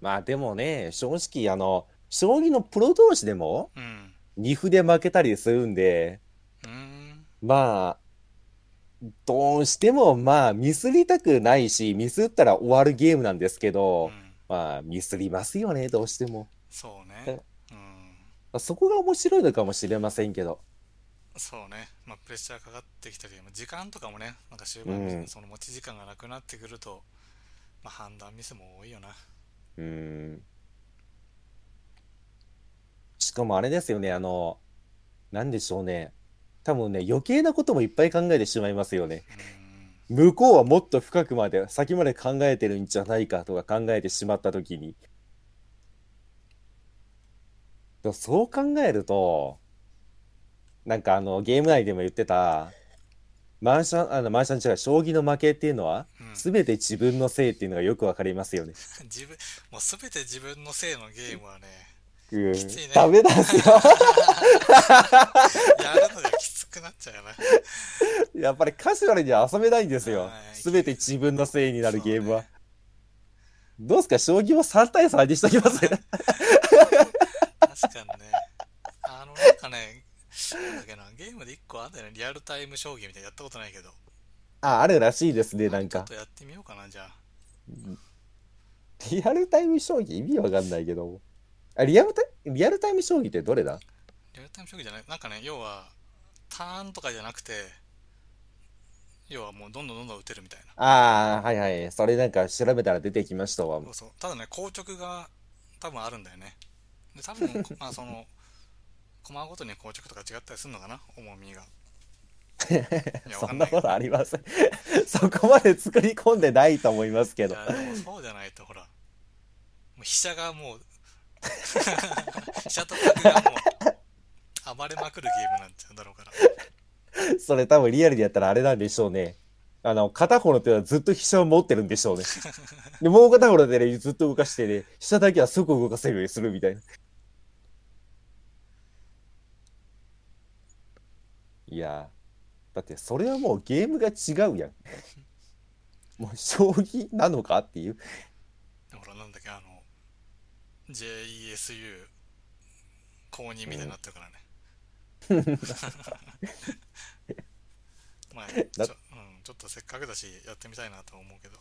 まあでもね、正直あの、将棋のプロ同士でもうん。二歩で負けたりするんで、うーん。まあ、どうしてもまあミスりたくないし、ミスったら終わるゲームなんですけうど、ん。まあミスりますよね、どうしても。そうね。え？うん。そこが面白いのかもしれませんけど。そうね、まあ、プレッシャーかかってきたり、まあ時間とかもね、なんか終盤うん。にその持ち時間がなくなってくると、まあ、判断ミスも多いよな。うーん。しかもあれですよね、あの、なんでしょうね。多分ね、余計なこともいっぱい考えてしまいますよね。うん向こうはもっと深くまで、先まで考えてるんじゃないかとか考えてしまったときに。そう考えると、なんかあの、ゲーム内でも言ってた、マーシャン、あの、マーシャン違う、将棋の負けっていうのは、うんすべて自分のせいっていうのがよくわかりますよね。自分もう全て自分のせいのゲームはね、うんきついねダメなんですよ。やるのがきつくなっちゃうよな。やっぱりカジュアルには遊べないんですよは。いすべて自分のせいになるゲームは。そうどうすか？将棋は3対3にしときます？確かにね。あの、なんかね、なんだっけな、ゲームで1個あんだよね、リアルタイム将棋みたいなやったことないけど。あ、あるらしいですね、なんかちょっと。やってみようかな、じゃあ。リアルタイム将棋意味わかんないけど。あ、リアルタイリアルタイム将棋ってどれだ？リアルタイム将棋じゃないなんかね要はターンとかじゃなくて要はもうどんどんどんどん打てるみたいなああ、はいはい。それなんか調べたら出てきましたわそ。うそうただね硬直が多分あるんだよねで多分こ まあその駒ごとに硬直とか違ったりするのかな？重みがそんなことありません。そこまで作り込んでないと思いますけどそうじゃないとほらもう飛車がもう飛車と角がもう暴れまくるゲームなんちゃうだろうからそれ多分リアルでやったらあれなんでしょうね。あの、片方の手はずっと飛車を持ってるんでしょうね。で、もう片方の手でずっと動かしてね、飛車だけはすぐ動かせるようにするみたいな。いやー、だってそれはもうゲームが違うやん。もう将棋なのかっていう。ほらなんだっけあの JESU 公認みたいになってるからね まあちょ,、だうん、ちょっとせっかくだしやってみたいなと思うけど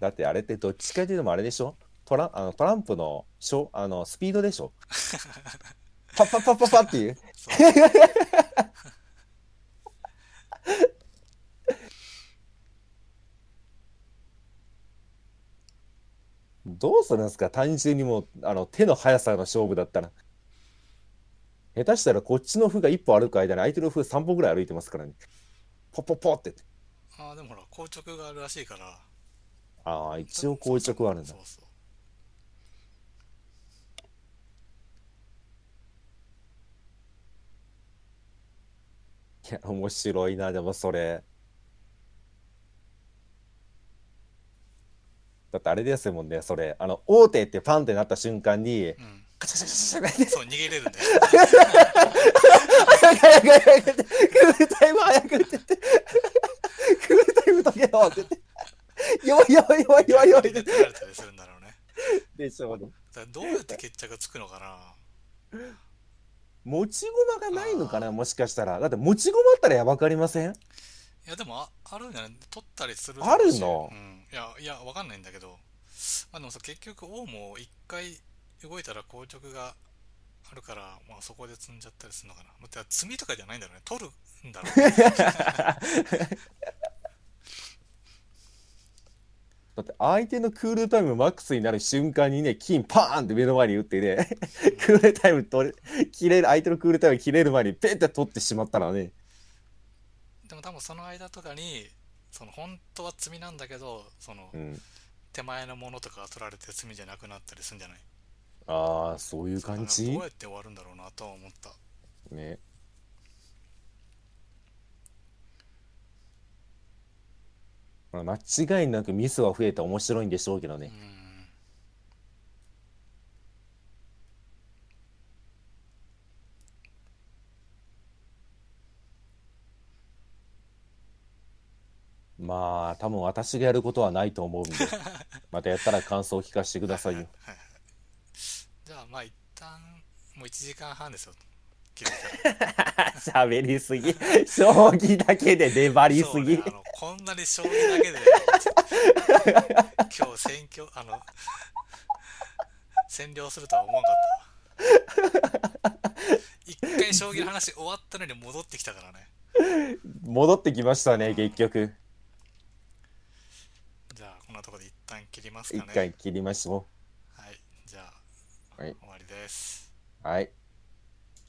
だってあれってどっちかというともあれでしょ？トラあのトランプのしょあのスピードでしょ？パッパッパッパッパっていう。どうするんですか？単純にもうあの手の速さの勝負だったら。下手したらこっちの歩が1歩歩く間に相手の歩3歩ぐらい歩いてますからね。ポッポッポって。ああでもほら硬直があるらしいからああ、一応硬直はあるんだそう。そういや、面白いな、でもそれ。だってあれですもんね、それ。あの、大手ってパンってなった瞬間に、うんカチャカチャカチャそう逃げれるんだよ早く早く早くって、クールタイム早くって言って、クールタイム解けよって言って、弱い弱い弱い弱い弱いってするんだろうねでしょうね。どうやって決着つくのかな持ち駒がないのかな、もしかしたら。だって持ち駒あったらやばくありません？いやでもああるんじゃない？取ったりするあるの？うん、いやいやわかんないんだけど。まあでもさ結局王も一回動いたら硬直があるから、まあ、そこで積んじゃったりするのかな。また積みとかじゃないんだろうね。取るんだろうね だって相手のクールタイムマックスになる瞬間にね、金パーンって目の前に打ってね、クールタイム取れ、切れる、相手のクールタイム切れる前にペンって取ってしまったらね、でも多分その間とかにその本当は積みなんだけどそのうん。手前のものとかが取られて積みじゃなくなったりするんじゃない？ああ、そういう感じ？どうやって終わるんだろうなとは思ったね。まあ間違いなくミスは増えて面白いんでしょうけどね。うんまあ、多分私がやることはないと思うんで、またやったら感想を聞かせてくださいよ。じゃあまあ一旦もう1時間半ですよ気づいたら喋りすぎ。将棋だけで粘りすぎ。そうねあのこんなに将棋だけで今日選挙あの占領するとは思わなかったわ一回将棋の話終わったのに戻ってきたからね戻ってきましたね、結局。じゃあこんなところで一旦切りますかね一回切りましょはいじゃあ、はい終わりですう。はい。